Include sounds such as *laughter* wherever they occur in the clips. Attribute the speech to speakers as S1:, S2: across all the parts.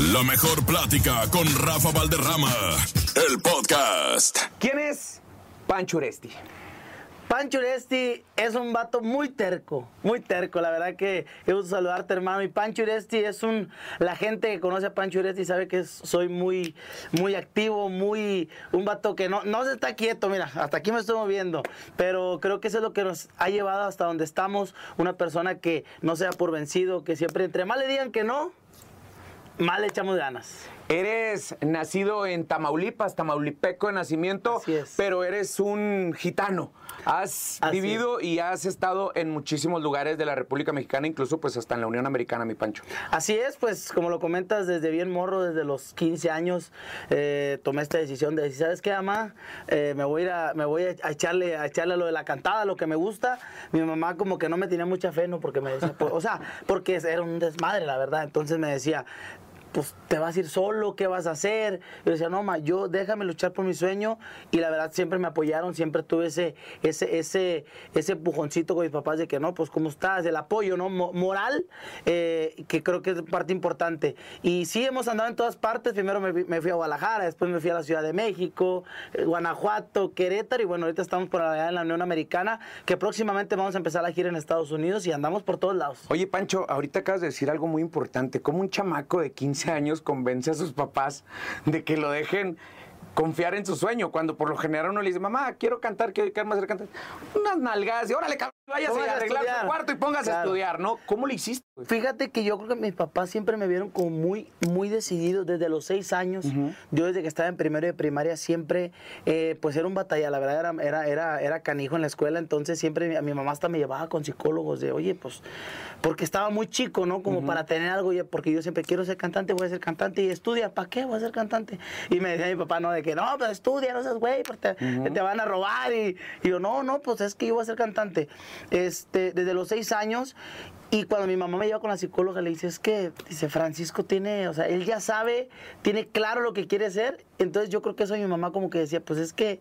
S1: La mejor plática con Rafa Valderrama. El podcast.
S2: ¿Quién es Pancho Uresti?
S3: Pancho Uresti es un vato muy terco, muy terco. La verdad que me gusto saludarte, hermano. Y Pancho Uresti es un. La gente que conoce a Pancho Uresti sabe que es- soy muy, muy activo, muy. Un vato que no, no se está quieto. Mira, hasta aquí me estoy moviendo. Pero creo que eso es lo que nos ha llevado hasta donde estamos. Una persona que no sea por vencido, que siempre, entre más le digan que no, más le echamos ganas.
S2: Eres nacido en Tamaulipas, tamaulipeco de nacimiento,
S3: Así es.
S2: pero eres un gitano. Has
S3: Así
S2: vivido y has estado en muchísimos lugares de la República Mexicana, incluso pues hasta en la Unión Americana, mi Pancho.
S3: Así es, pues como lo comentas desde bien morro, desde los 15 años, eh, tomé esta decisión de decir, ¿sabes qué, mamá? Eh, me voy a ir a, me voy a echarle, a echarle lo de la cantada, lo que me gusta. Mi mamá como que no me tenía mucha fe, ¿no? Porque me decía, pues, o sea, porque era un desmadre, la verdad. Entonces me decía, pues te vas a ir solo, ¿qué vas a hacer? Yo decía, no, ma, yo déjame luchar por mi sueño y la verdad siempre me apoyaron, siempre tuve ese, ese, ese, ese empujoncito con mis papás de que no, pues cómo estás, el apoyo, ¿no? Mo- moral, eh, que creo que es parte importante. Y sí, hemos andado en todas partes, primero me, fui a Guadalajara, después me fui a la Ciudad de México, eh, Guanajuato, Querétaro y bueno, ahorita estamos por allá en la Unión Americana, que próximamente vamos a empezar la gira en Estados Unidos y andamos por todos lados.
S2: Oye, Pancho, ahorita acabas de decir algo muy importante. ¿Cómo un chamaco de 15 años convence a sus papás de que lo dejen confiar en su sueño? Cuando por lo general uno le dice, mamá, quiero cantar, quiero dedicarme a hacer cantar. Unas nalgadas y órale, cabrón,
S3: Póngase
S2: a
S3: a
S2: arreglar su cuarto y póngase a
S3: Claro.
S2: estudiar, ¿no? ¿Cómo lo hiciste? güey?
S3: Fíjate que yo creo que mis papás siempre me vieron como muy, muy decidido desde los seis años. Yo desde que estaba en primero de primaria siempre, eh, pues era un batalla, la verdad era, era, era, era canijo en la escuela, entonces siempre mi, a mi mamá hasta me llevaba con psicólogos de, oye, pues, porque estaba muy chico, ¿no? Como para tener algo, porque yo siempre quiero ser cantante, voy a ser cantante y estudia, ¿para qué voy a ser cantante? Y me decía mi papá, no, de que no, pero estudia, no seas güey, porque te, te van a robar. Y, y yo, no, no, pues es que yo voy a ser cantante. Este, desde los seis años. Y cuando mi mamá me lleva con la psicóloga, le dice, es que, dice, Francisco tiene, o sea, él ya sabe, tiene claro lo que quiere ser. Entonces yo creo que eso mi mamá como que decía, pues es que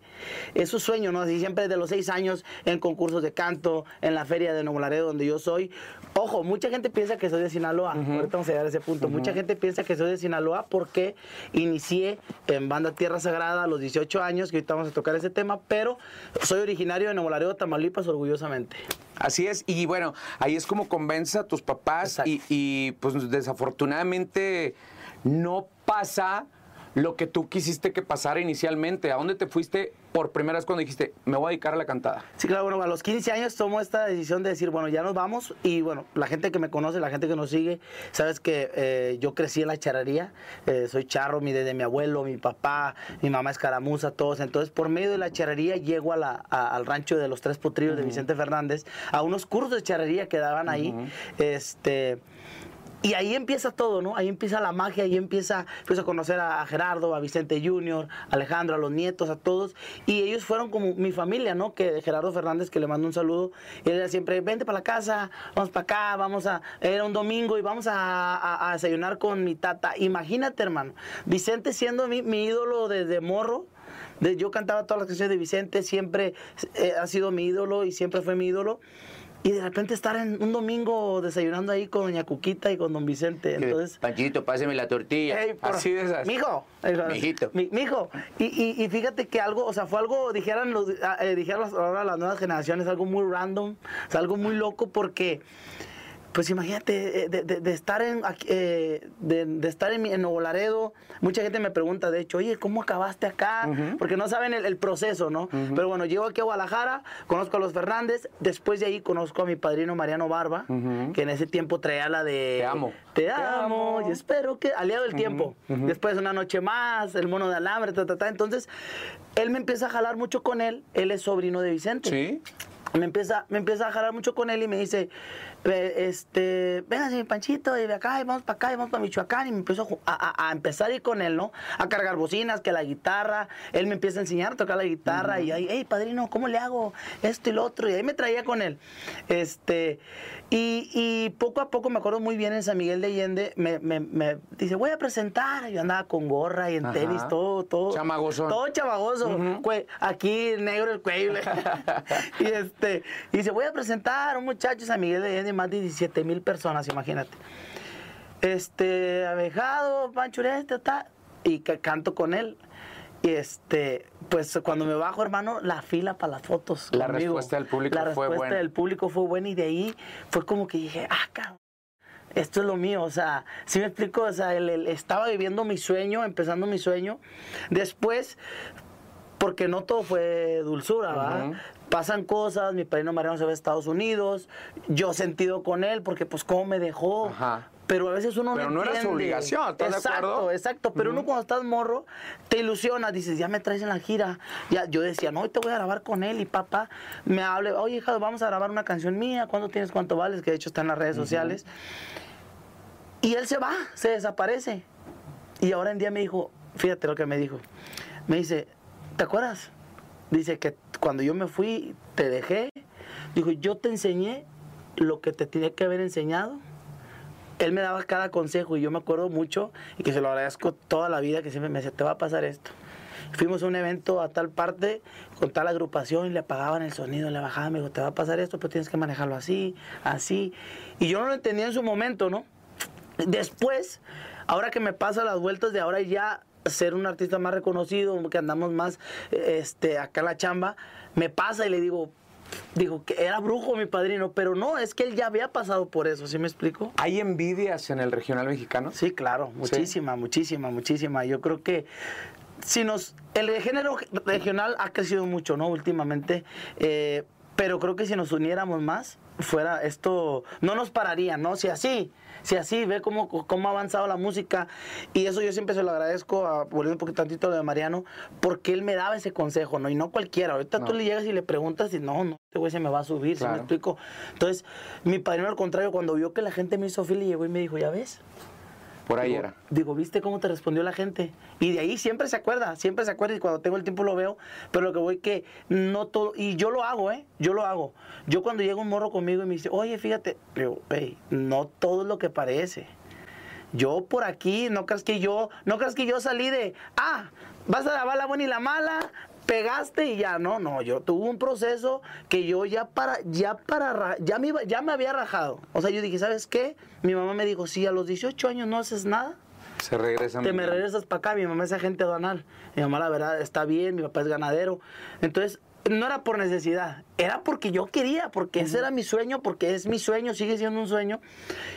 S3: es su sueño, ¿no? Así siempre desde los seis años en concursos de canto, en la feria de Nuevo Laredo, donde yo soy. Ojo, mucha gente piensa que soy de Sinaloa. Ahorita vamos a llegar a ese punto. Mucha gente piensa que soy de Sinaloa porque inicié en banda Tierra Sagrada a los 18 años, que ahorita vamos a tocar ese tema, pero soy originario de Nuevo Laredo, Tamaulipas, orgullosamente.
S2: Así es, y bueno, ahí es como convence a tus papás y, pues desafortunadamente no pasa lo que tú quisiste que pasara inicialmente. ¿A dónde te fuiste por primera vez cuando dijiste, me voy a dedicar a la cantada?
S3: Sí, claro, bueno, a los 15 años tomo esta decisión de decir, bueno, ya nos vamos y bueno, la gente que me conoce, la gente que nos sigue, sabes que eh, yo crecí en la charrería, eh, soy charro, mi desde mi abuelo, mi papá, mi mamá es caramuza, todos, entonces por medio de la charrería llego a la, a- al rancho de los Tres Potrillos de Vicente Fernández, a unos cursos de charrería que daban ahí, este... Y ahí empieza todo, ¿no? Ahí empieza la magia, ahí empieza, a conocer a, a Gerardo, a Vicente Junior, a Alejandro, a los nietos, a todos. Y ellos fueron como mi familia, ¿no? Que Gerardo Fernández, que le mando un saludo, él era siempre, vente para la casa, vamos para acá, vamos a, era un domingo y vamos a, a- a desayunar con mi tata. Imagínate, hermano, Vicente siendo mi, mi ídolo desde morro, de- yo cantaba todas las canciones de Vicente, siempre eh, ha sido mi ídolo y siempre fue mi ídolo. Y de repente estar en un domingo desayunando ahí con doña Cuquita y con don Vicente. Entonces,
S2: Panchito, páseme la tortilla.
S3: Por-
S2: Así de esas.
S3: Mijo.
S2: Mijito.
S3: Mi, mijo. Y, y, y fíjate que algo, o sea, fue algo, dijeran, los, ah, eh, dijeran ahora las nuevas generaciones, algo muy random, o sea, algo muy loco porque, pues imagínate, eh, de, de- de estar en, eh, de, de estar en, Nuevo Laredo, mucha gente me pregunta, de hecho, oye, ¿cómo acabaste acá? Porque no saben el, el proceso, ¿no? Pero bueno, llego aquí a Guadalajara, conozco a los Fernández, después de ahí conozco a mi padrino Mariano Barba, que en ese tiempo traía la de...
S2: Te amo.
S3: Te amo, y espero que aliado del tiempo. Después una noche más, el mono de alambre, ta, ta, ta. Entonces, él me empieza a jalar mucho con él. Él es sobrino de Vicente.
S2: Sí.
S3: Me empieza, me empieza a jalar mucho con él y me dice, "Ve, este, véngase mi panchito, y de acá, y vamos para acá, y vamos para Michoacán. Y me empiezo a empezar a ir con él, ¿no? A cargar bocinas, que la guitarra. Él me empieza a enseñar a tocar la guitarra. Y ahí, hey, padrino, ¿cómo le hago esto y lo otro? Y ahí me traía con él. Este, y, y poco a poco me acuerdo muy bien en San Miguel de Allende, me, me- me dice, voy a presentar. Yo andaba con gorra y en
S2: Ajá.
S3: tenis, todo, todo.
S2: Chamagosón.
S3: Todo chamagoso. Cue- Aquí negro el cuello. *laughs* *laughs* y este, y dice, voy a presentar a un muchacho San Miguel de Allende, más de 17 mil personas, imagínate. este, abejado, Pancho, este, ta, y que canto con él. Y este, pues cuando me bajo, hermano, la fila para las fotos.
S2: La
S3: conmigo.
S2: respuesta del público
S3: La
S2: fue
S3: respuesta
S2: buena.
S3: del público fue buena y de ahí fue como que dije, ah, cabrón, esto es lo mío, o sea, si me explico, o sea, el- el- estaba viviendo mi sueño, empezando mi sueño. Después, porque no todo fue dulzura, ¿va?
S2: Ujú.
S3: Pasan cosas, mi padrino Mariano se va a Estados Unidos, yo sentido con él, porque pues cómo me dejó.
S2: Ajá.
S3: Pero a veces uno
S2: Pero
S3: no
S2: no era su
S3: entiende.
S2: obligación, ¿estás de
S3: exacto,
S2: acuerdo?
S3: Exacto, pero uno cuando estás morro, te ilusionas, dices, ya me traes en la gira. Ya, yo decía, no, hoy te voy a grabar con él y papá me hable, oye, hija, vamos a grabar una canción mía, ¿cuánto tienes, cuánto vales? Que de hecho está en las redes sociales. Y él se va, se desaparece. Y ahora en día me dijo, fíjate lo que me dijo. Me dice, ¿te acuerdas? Dice que cuando yo me fui, te dejé. Dijo, yo te enseñé lo que te tenía que haber enseñado. Él me daba cada consejo y yo me acuerdo mucho y que se lo agradezco toda la vida que siempre me decía, te va a pasar esto. Fuimos a un evento a tal parte con tal agrupación y le apagaban el sonido, le bajaban, me dijo, te va a pasar esto, pero tienes que manejarlo así, así. Y yo no lo entendía en su momento, ¿no? Después, ahora que me pasa las vueltas de ahora ya ser un artista más reconocido, que andamos más este, acá en la chamba, me pasa y le digo, digo que era brujo mi padrino, pero no, es que él ya había pasado por eso, ¿sí me explico?
S2: ¿Hay envidias en el regional mexicano?
S3: Sí, claro, muchísima, muchísima, muchísima. Yo creo que si nos. El género regional ha crecido mucho, ¿no? Últimamente. eh, pero creo que si nos uniéramos más, fuera esto. No nos pararía, ¿no? Si así. Si así, ve cómo, cómo ha avanzado la música. Y eso yo siempre se lo agradezco, a, volviendo un poquito tantito a lo de Mariano, porque él me daba ese consejo, ¿no? Y no cualquiera. Ahorita tú le llegas y le preguntas y no, no, este güey se me va a subir, ¿sí
S2: Claro.
S3: me explico? Entonces, mi padrino al contrario, cuando vio que la gente me hizo fila, llegó y me dijo, ¿ya ves?
S2: Por ahí
S3: Digo,
S2: era.
S3: Digo, ¿viste cómo te respondió la gente? Y de ahí siempre se acuerda, siempre se acuerda y cuando tengo el tiempo lo veo, pero lo que voy que no todo, y yo lo hago, ¿eh? Yo lo hago. Yo cuando llega un morro conmigo y me dice, oye, fíjate, digo, hey, no todo es lo que parece. Yo por aquí, no creas que yo, no creas que yo salí de, ah, vas a la buena y la mala, pegaste y ya, no, no, yo tuve un proceso que yo ya para, ya para, ra- ya me, iba- ya me había rajado. O sea, yo dije, ¿sabes qué? Mi mamá me dijo, si a los 18 años no haces nada,
S2: Se regresan.
S3: te me regresas para acá. Mi mamá es agente aduanal. Mi mamá, la verdad, está bien. Mi papá es ganadero. Entonces, no era por necesidad. Era porque yo quería, porque ese era mi sueño, porque es mi sueño, sigue siendo un sueño.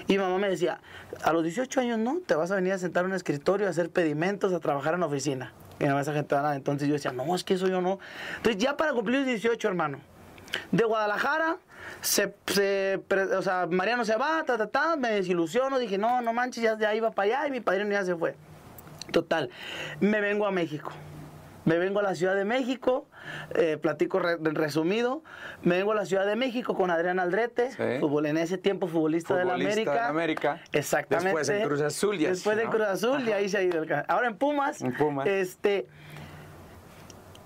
S3: Y mi mamá me decía, a los 18 años no, te vas a venir a sentar en un escritorio, a hacer pedimentos, a trabajar en la oficina. Mi mamá es. Entonces yo decía, no, es que eso yo no. Entonces, ya para cumplir los 18, hermano, de Guadalajara, se, o sea, Mariano se va, ta, ta, ta, me desilusiono, dije, no, no manches, ya, ya iba para allá y mi padrino ya se fue. Total, me vengo a México. Me vengo a la Ciudad de México, eh, platico re- resumido, me vengo a la Ciudad de México con Adrián Aldrete,
S2: Sí.
S3: fútbol, en ese tiempo futbolista, de la América.
S2: de América.
S3: Exactamente.
S2: Después en Cruz Azul y
S3: Después
S2: ¿no?
S3: Cruz Azul y ahí se ha ido el Ahora en Pumas.
S2: En Pumas.
S3: Este,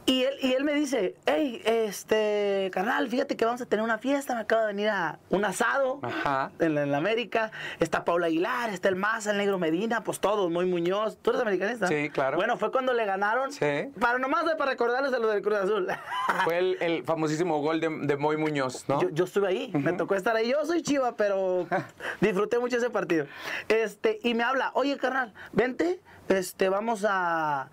S3: y él, y él me dice, hey, este, carnal, fíjate que vamos a tener una fiesta, me acaba de venir a un asado
S2: Ajá.
S3: en, la, en la América, está Paula Aguilar, está el Maza, el Negro Medina, pues todos, muy Muñoz, ¿tú eres americanista?
S2: Sí, claro.
S3: Bueno, fue cuando le ganaron,
S2: Sí.
S3: para nomás para recordarles a lo del Cruz Azul. *laughs*
S2: Fue el, el famosísimo gol de, de Moy Muñoz, ¿no?
S3: Yo, yo estuve ahí, me tocó estar ahí. Yo soy chiva, pero *laughs* disfruté mucho ese partido. Este, y me habla, oye, carnal, vente, este, vamos a,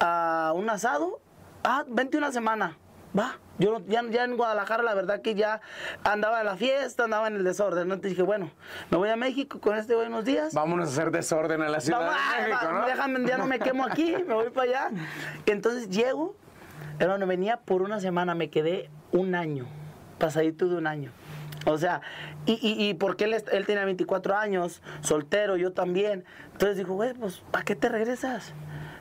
S3: a un asado. Ah, vente una semana. Va. Yo ya, ya en Guadalajara, la verdad que ya andaba en la fiesta, andaba en el desorden. ¿no? Entonces dije, bueno, me voy a México con este buenos días.
S2: Vámonos a hacer desorden a la Ciudad
S3: Vamos, ah,
S2: de México,
S3: va,
S2: ¿no?
S3: déjame, ya no me quemo aquí, me voy para allá. Entonces llego, hermano, venía por una semana, me quedé un año, pasadito de un año. O sea, y, y, y porque él, él tenía 24 años, soltero, yo también. Entonces dijo, güey, pues, ¿para qué te regresas?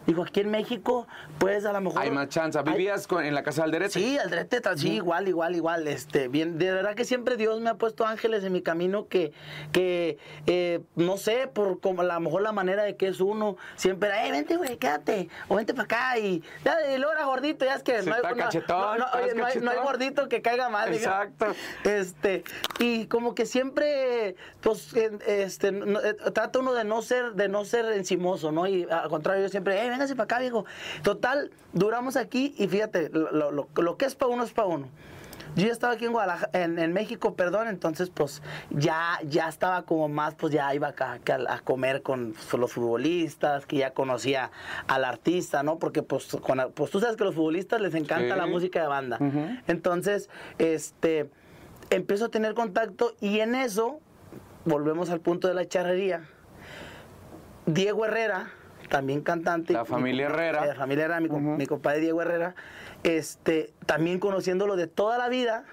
S3: Dijo, aquí en México, pues a lo mejor...
S2: Hay más chance.
S3: hay-
S2: ¿Vivías con- en la casa del derecho?
S3: Sí, Aldrete, tal- sí, igual, igual, igual. Este, bien, de verdad que siempre Dios me ha puesto ángeles en mi camino que, que eh, no sé, por como a lo mejor la manera de que es uno, siempre era, eh, vente, güey, quédate, o vente para acá, y, ya, y luego era gordito, ya es que
S2: está cachetón,
S3: no, no, oye, no hay, no hay gordito que caiga mal.
S2: Exacto.
S3: Este, y como que siempre, pues, este, no- eh, trata uno de no ser, de no ser encimoso, ¿no? Y al contrario, yo siempre, eh, véngase para acá, viejo. Total, duramos aquí y fíjate, lo, lo- lo- lo que es para uno es para uno. Yo ya estaba aquí en Guadalajara, en, en México, perdón, entonces pues ya, ya estaba como más, pues ya iba acá, a, a comer con pues, los futbolistas, que ya conocía al artista, ¿no? Porque pues, con- pues tú sabes que a los futbolistas les encanta
S2: Sí.
S3: la música de banda. Entonces, este, empiezo a tener contacto y en eso, volvemos al punto de la charrería, Diego Herrera, también cantante.
S2: La
S3: mi
S2: familia Herrera.
S3: La familia Herrera, mi, com- mi compadre Diego Herrera, este, también conociéndolo de toda la vida,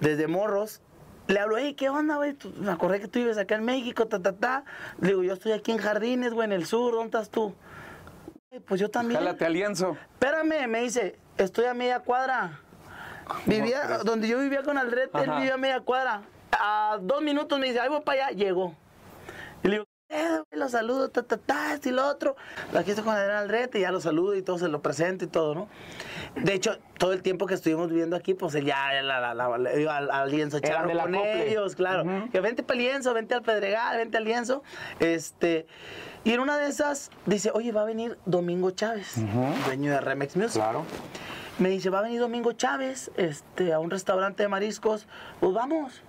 S3: desde morros, le hablo, hey, ¿qué onda, güey? Me acordé que tú vives acá en México, ta, ta, ta. Le digo, yo estoy aquí en Jardines, güey, en el sur, ¿dónde estás tú? "Güey, Pues yo también.
S2: Jálate alianzo.
S3: Espérame, me dice, estoy a media cuadra. Vivía,
S2: crees?
S3: donde yo vivía con Aldrete, él vivía a media cuadra. A dos minutos me dice, ahí voy para allá, llegó. Y le digo, eh, güey, lo saludo, ta, ta, ta, esto y lo otro. Aquí estoy con Adrián Aldrete, ya lo saludo y todo, se lo presento y todo, ¿no? De hecho, todo el tiempo que estuvimos viviendo aquí, pues él ya la, la, la- iba al, al lienzo con
S2: acople.
S3: ellos, claro. Que vente para el lienzo, vente al Pedregal, vente al lienzo. Este, y en una de esas dice, oye, va a venir Domingo Chávez, dueño de Remex Music.
S2: Claro.
S3: Me dice, va a venir Domingo Chávez este, a un restaurante de mariscos. Pues vamos,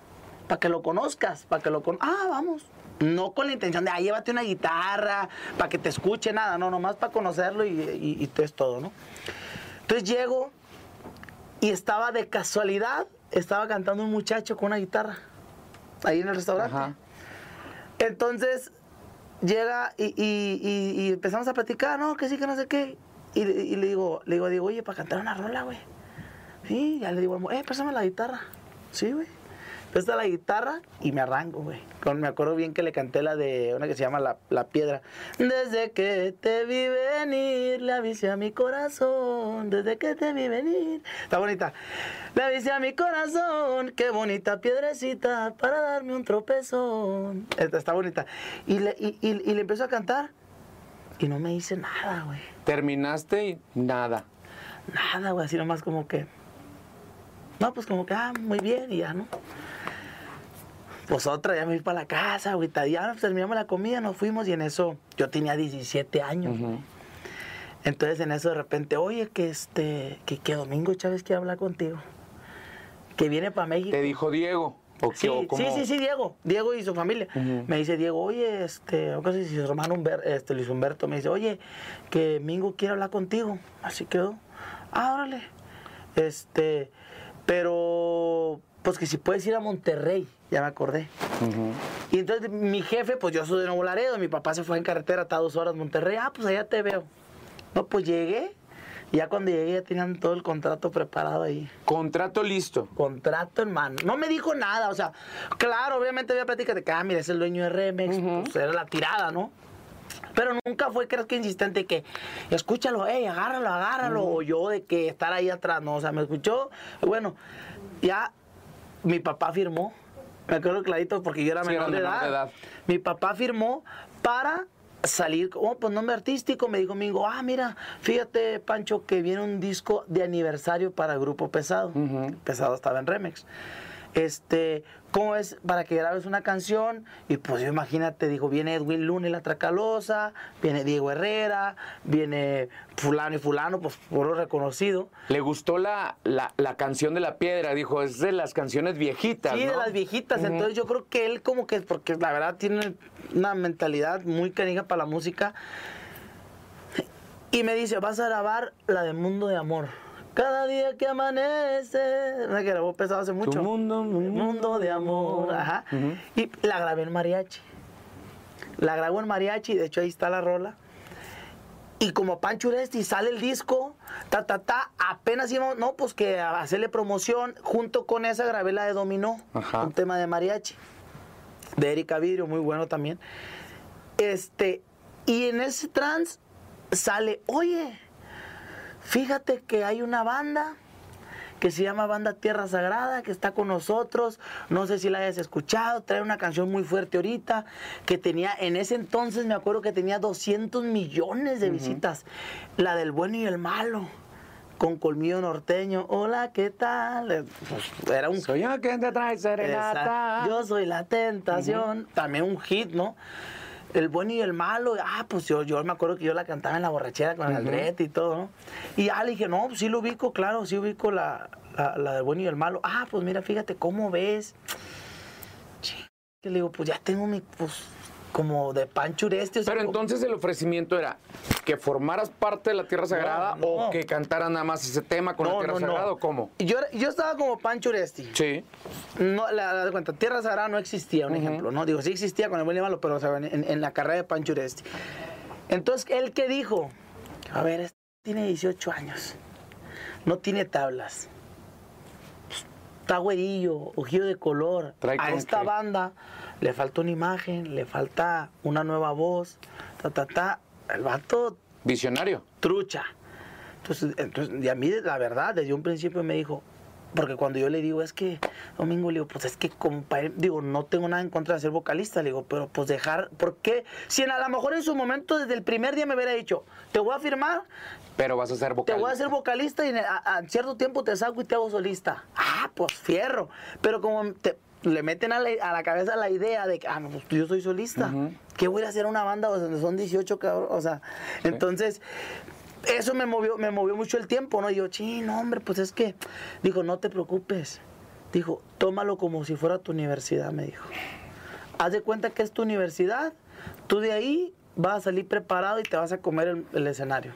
S3: para que lo conozcas, para que lo con... Ah, vamos. No con la intención de, ah, llévate una guitarra, para que te escuche, nada, no, nomás para conocerlo y, y, y es todo, ¿no? Entonces llego y estaba de casualidad, estaba cantando un muchacho con una guitarra, ahí en el restaurante.
S2: Ajá.
S3: Entonces llega y, y- y- empezamos a platicar, no, que sí, que no sé qué. Y, y le digo, le digo, digo, oye, para cantar una rola, güey. Sí, ya le digo, eh, préstame la guitarra. Sí, güey. Presta la guitarra y me arranco, güey. Me acuerdo bien que le canté la de una que se llama La, La Piedra. Desde que te vi venir, le avisé a mi corazón. Desde que te vi venir. Está bonita. Le avisé a mi corazón. Qué bonita piedrecita para darme un tropezón. Esta está bonita. Y le, y, y- y le empezó a cantar. Y no me hice nada, güey.
S2: Terminaste y nada.
S3: Nada, güey, así nomás como que. No, pues como que, ah, muy bien, y ya, ¿no? Pues otra, ya me fui para la casa, güey, ya pues, terminamos la comida, nos fuimos y en eso yo tenía 17 años. Entonces en eso de repente, oye, que este, que, que Domingo Chávez quiere hablar contigo. Que viene para México.
S2: Te dijo Diego. ¿O qué,
S3: Sí,
S2: o cómo?
S3: sí, sí, sí, Diego. Diego y su familia. Me dice Diego, oye, este, o casi si su hermano Humber- este, Luis Humberto me dice, oye, que Mingo quiere hablar contigo. Así quedó. Ah, órale. Este, pero, pues que si puedes ir a Monterrey, ya me acordé. Y entonces mi jefe, pues yo soy de Nuevo Laredo, mi papá se fue en carretera, está a dos horas Monterrey, ah, pues allá te veo. No, pues llegué, y ya cuando llegué ya tenían todo el contrato preparado ahí
S2: Contrato listo.
S3: contrato en mano. No me dijo nada, o sea, claro, obviamente había plática de que, ah, mira, es el dueño de Remex, pues era la tirada, ¿no? Pero nunca fue, creo que insistente, que escúchalo, hey, agárralo, agárralo, o yo de que estar ahí atrás, no, o sea, me escuchó, bueno, ya mi papá firmó, me acuerdo clarito porque yo era
S2: Sí,
S3: menor, de, edad.
S2: de edad.
S3: Mi papá firmó para salir, oh, pues nombre artístico, me dijo Mingo, ah, mira, fíjate, Pancho, que viene un disco de aniversario para Grupo Pesado. Pesado estaba en Remex. Este, ¿cómo es para que grabes una canción? Y pues yo imagínate, dijo, viene Edwin Luna y la Tracalosa, viene Diego Herrera, viene fulano y fulano, pues puro reconocido.
S2: Le gustó la, la, la canción de la piedra. Dijo, es de las canciones viejitas.
S3: Sí, de las viejitas. Entonces yo creo que él como que, porque la verdad tiene una mentalidad muy canija para la música. Y me dice, vas a grabar la de Mundo de Amor. Cada día que amanece, una que grabó pesado hace mucho.
S2: mundo, mi
S3: mundo de amor. Ajá. Y la grabé en mariachi. La grabo en mariachi, de hecho ahí está la rola. Y como Pancho Uresti sale el disco, ta, ta, ta, apenas íbamos, no, pues que a hacerle promoción, junto con esa grabé la de Dominó,
S2: Ajá.
S3: un tema de mariachi, de Erika Vidrio, muy bueno también. Este, y en ese trance sale, oye, fíjate que hay una banda que se llama Banda Tierra Sagrada, que está con nosotros. No sé si la hayas escuchado, trae una canción muy fuerte ahorita, que tenía, en ese entonces me acuerdo que tenía 200 millones de visitas. La del bueno y el malo, con colmillo norteño. Hola, ¿qué tal? Eh, pues, era un
S2: Soy yo quien te trae serenata.
S3: Exacto. Yo soy la tentación. También un hit, ¿no? El bueno y el malo. Ah, pues yo, yo me acuerdo que yo la cantaba en la borrachera con el Aldrete y todo, ¿no? Y ya le dije, no, pues sí lo ubico, claro, sí ubico la, la, la del bueno y el malo. Ah, pues mira, fíjate, ¿cómo ves? Ching, que le digo, pues ya tengo mi, pues, como de Pancho Uresti. o sea,
S2: Pero
S3: como-
S2: entonces el ofrecimiento era que formaras parte de la Tierra Sagrada
S3: no.
S2: o que cantaras nada más ese tema con la Tierra Sagrada o cómo.
S3: Yo, yo estaba como Pancho Uresti.
S2: Sí.
S3: No, la, la de cuenta, Tierra Sagrada no existía, un ejemplo, ¿no? Digo, sí existía con el buen y malo, pero o sea, en, en la carrera de Pancho Uresti. Entonces, ¿él qué dijo? A ver, este tiene 18 años, no tiene tablas, está güerillo, ojillo de color.
S2: Trae
S3: A esta banda le falta una imagen, le falta una nueva voz, ta, ta, ta. El vato
S2: Visionario.
S3: trucha. Entonces, entonces, y a mí, la verdad, desde un principio me dijo, porque cuando yo le digo, es que, Domingo, le digo, pues es que, compa- digo, no tengo nada en contra de ser vocalista, le digo, pero pues dejar, ¿por qué? Si en, a lo mejor en su momento, desde el primer día me hubiera dicho, te voy a firmar,
S2: Pero vas a ser
S3: te
S2: vocal.
S3: voy a hacer vocalista y en, a, a cierto tiempo te saco y te hago solista. Ah, pues fierro. Pero como te- le meten a la, a la cabeza la idea de que, ah, no, pues yo soy solista. ¿Qué voy a hacer una banda donde son 18 cabrón? O sea, entonces, eso me movió, me movió mucho el tiempo, ¿no? Y yo, no, hombre, pues es que, dijo, no te preocupes. Dijo, tómalo como si fuera tu universidad, me dijo. Haz de cuenta que es tu universidad, tú de ahí vas a salir preparado y te vas a comer el, el escenario.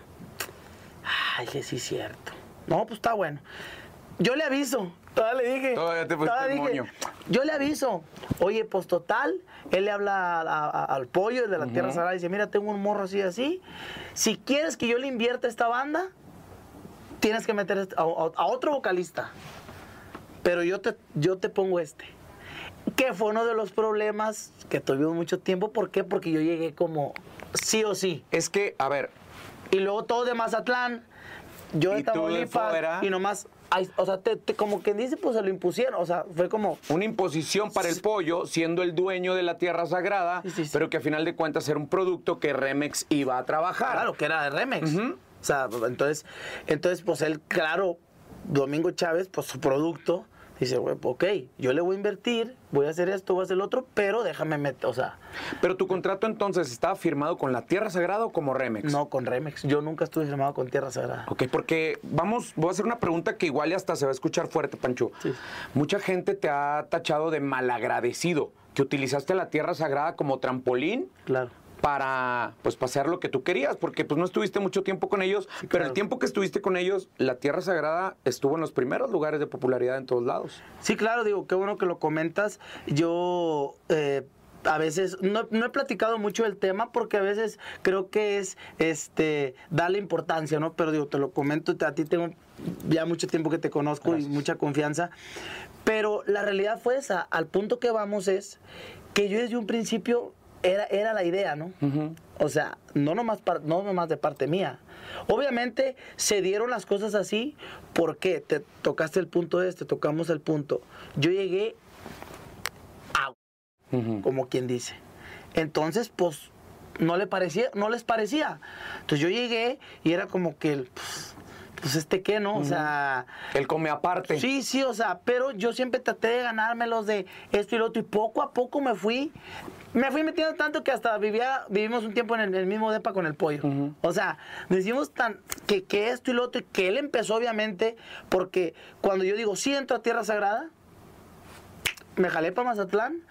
S3: Ay, que sí es cierto. No, pues está bueno. Yo le aviso. Todavía le dije.
S2: Todavía te pusiste
S3: todavía
S2: el
S3: dije,
S2: moño.
S3: Yo le aviso. Oye, pues total, él le habla a- a- al pollo de la Tierra Sagrada y dice, mira, tengo un morro así, así. Si quieres que yo le invierta a esta banda, tienes que meter este- a, otro vocalista. Pero yo te, yo te pongo este. Que fue uno de los problemas que tuvimos mucho tiempo. ¿Por qué? Porque yo llegué como sí o sí.
S2: Es que, a ver,
S3: Y luego todo de Mazatlán, yo de Tamaulipas, y nomás, ay, o sea, te- te- como quien dice, pues se lo impusieron, o sea, fue como,
S2: una imposición para el pollo, siendo el dueño de la Tierra Sagrada,
S3: Sí, sí, sí.
S2: pero que a final de cuentas era un producto que Remex iba a trabajar.
S3: claro, que era de Remex. O sea, entonces, entonces, pues él, claro, Domingo Chávez, pues su producto, dice, güey, ok, yo le voy a invertir, voy a hacer esto, voy a hacer lo otro, pero déjame meter, o sea,
S2: Pero tu contrato entonces estaba firmado con la Tierra Sagrada o como Remex.
S3: no con Remex. Yo nunca estuve firmado con Tierra Sagrada.
S2: Ok, porque vamos, voy a hacer una pregunta que igual y hasta se va a escuchar fuerte, Pancho.
S3: Sí.
S2: Mucha gente te ha tachado de malagradecido, que utilizaste la Tierra Sagrada como trampolín
S3: Claro.
S2: Para pues pasear lo que tú querías, porque pues no estuviste mucho tiempo con ellos, pero
S3: claro.
S2: el tiempo que estuviste con ellos, la Tierra Sagrada estuvo en los primeros lugares de popularidad en todos lados.
S3: Sí, claro, digo, qué bueno que lo comentas. Yo eh, a veces no, no he platicado mucho del tema porque a veces creo que es este darle importancia, ¿no? Pero digo, te lo comento, a ti tengo ya mucho tiempo que te conozco y mucha confianza. Pero la realidad fue esa. Al punto que vamos es que yo desde un principio era, era la idea, ¿no? O sea, no nomás, par- no nomás de parte mía. Obviamente se dieron las cosas así porque te tocaste el punto este, tocamos el punto. Yo llegué a como quien dice. Entonces, pues, no le parecía, no les parecía. Entonces yo llegué y era como que, el, pues, pues, este qué, ¿no? O sea,
S2: Él come aparte.
S3: Sí, sí, o sea, pero yo siempre traté de ganármelos de esto y lo otro y poco a poco me fui, me fui metiendo tanto que hasta vivía, vivimos un tiempo en el, el mismo depa con el pollo. O sea, decimos tan que, que esto y lo otro y que él empezó obviamente porque cuando yo digo sí entro a Tierra Sagrada, me jalé para Mazatlán,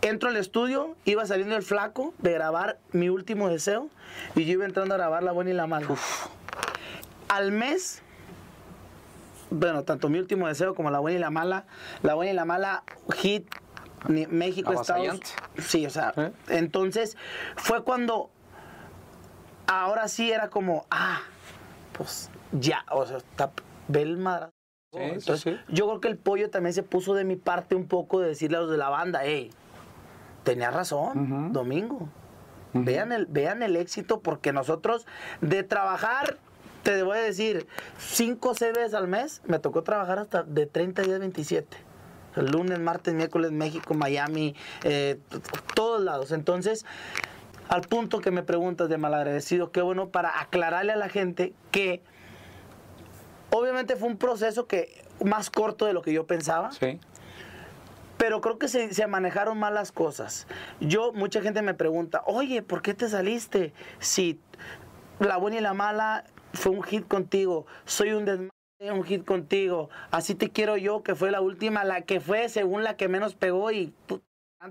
S3: entro al estudio, iba saliendo el flaco de grabar mi último deseo y yo iba entrando a grabar La Buena y la Mala. Al mes bueno, tanto mi último deseo como la buena y la mala. La buena y la mala, hit, México, Estados. Sí, o sea,
S2: ¿Eh?
S3: entonces fue cuando ahora sí era como, ah, pues ya, o sea, está, ve el madrazo.
S2: Sí, sí,
S3: Entonces,
S2: sí.
S3: yo creo que el pollo también se puso de mi parte un poco de decirle a los de la banda, hey, tenía razón, Domingo. Vean el, vean el éxito, porque nosotros de trabajar, te voy a decir, 5 CVs al mes, me tocó trabajar hasta de 30 días 27. El lunes, martes, miércoles, México, Miami, eh, todos lados. Entonces, al punto que me preguntas de malagradecido, qué bueno para aclararle a la gente que obviamente fue un proceso que más corto de lo que yo pensaba
S2: Sí.
S3: pero creo que se, se manejaron mal las cosas. Yo, mucha gente me pregunta, oye, ¿por qué te saliste? Si la buena y la mala fue un hit contigo, soy un desmadre. Un hit contigo, así te quiero yo, que fue la última, la que fue según la que menos pegó y,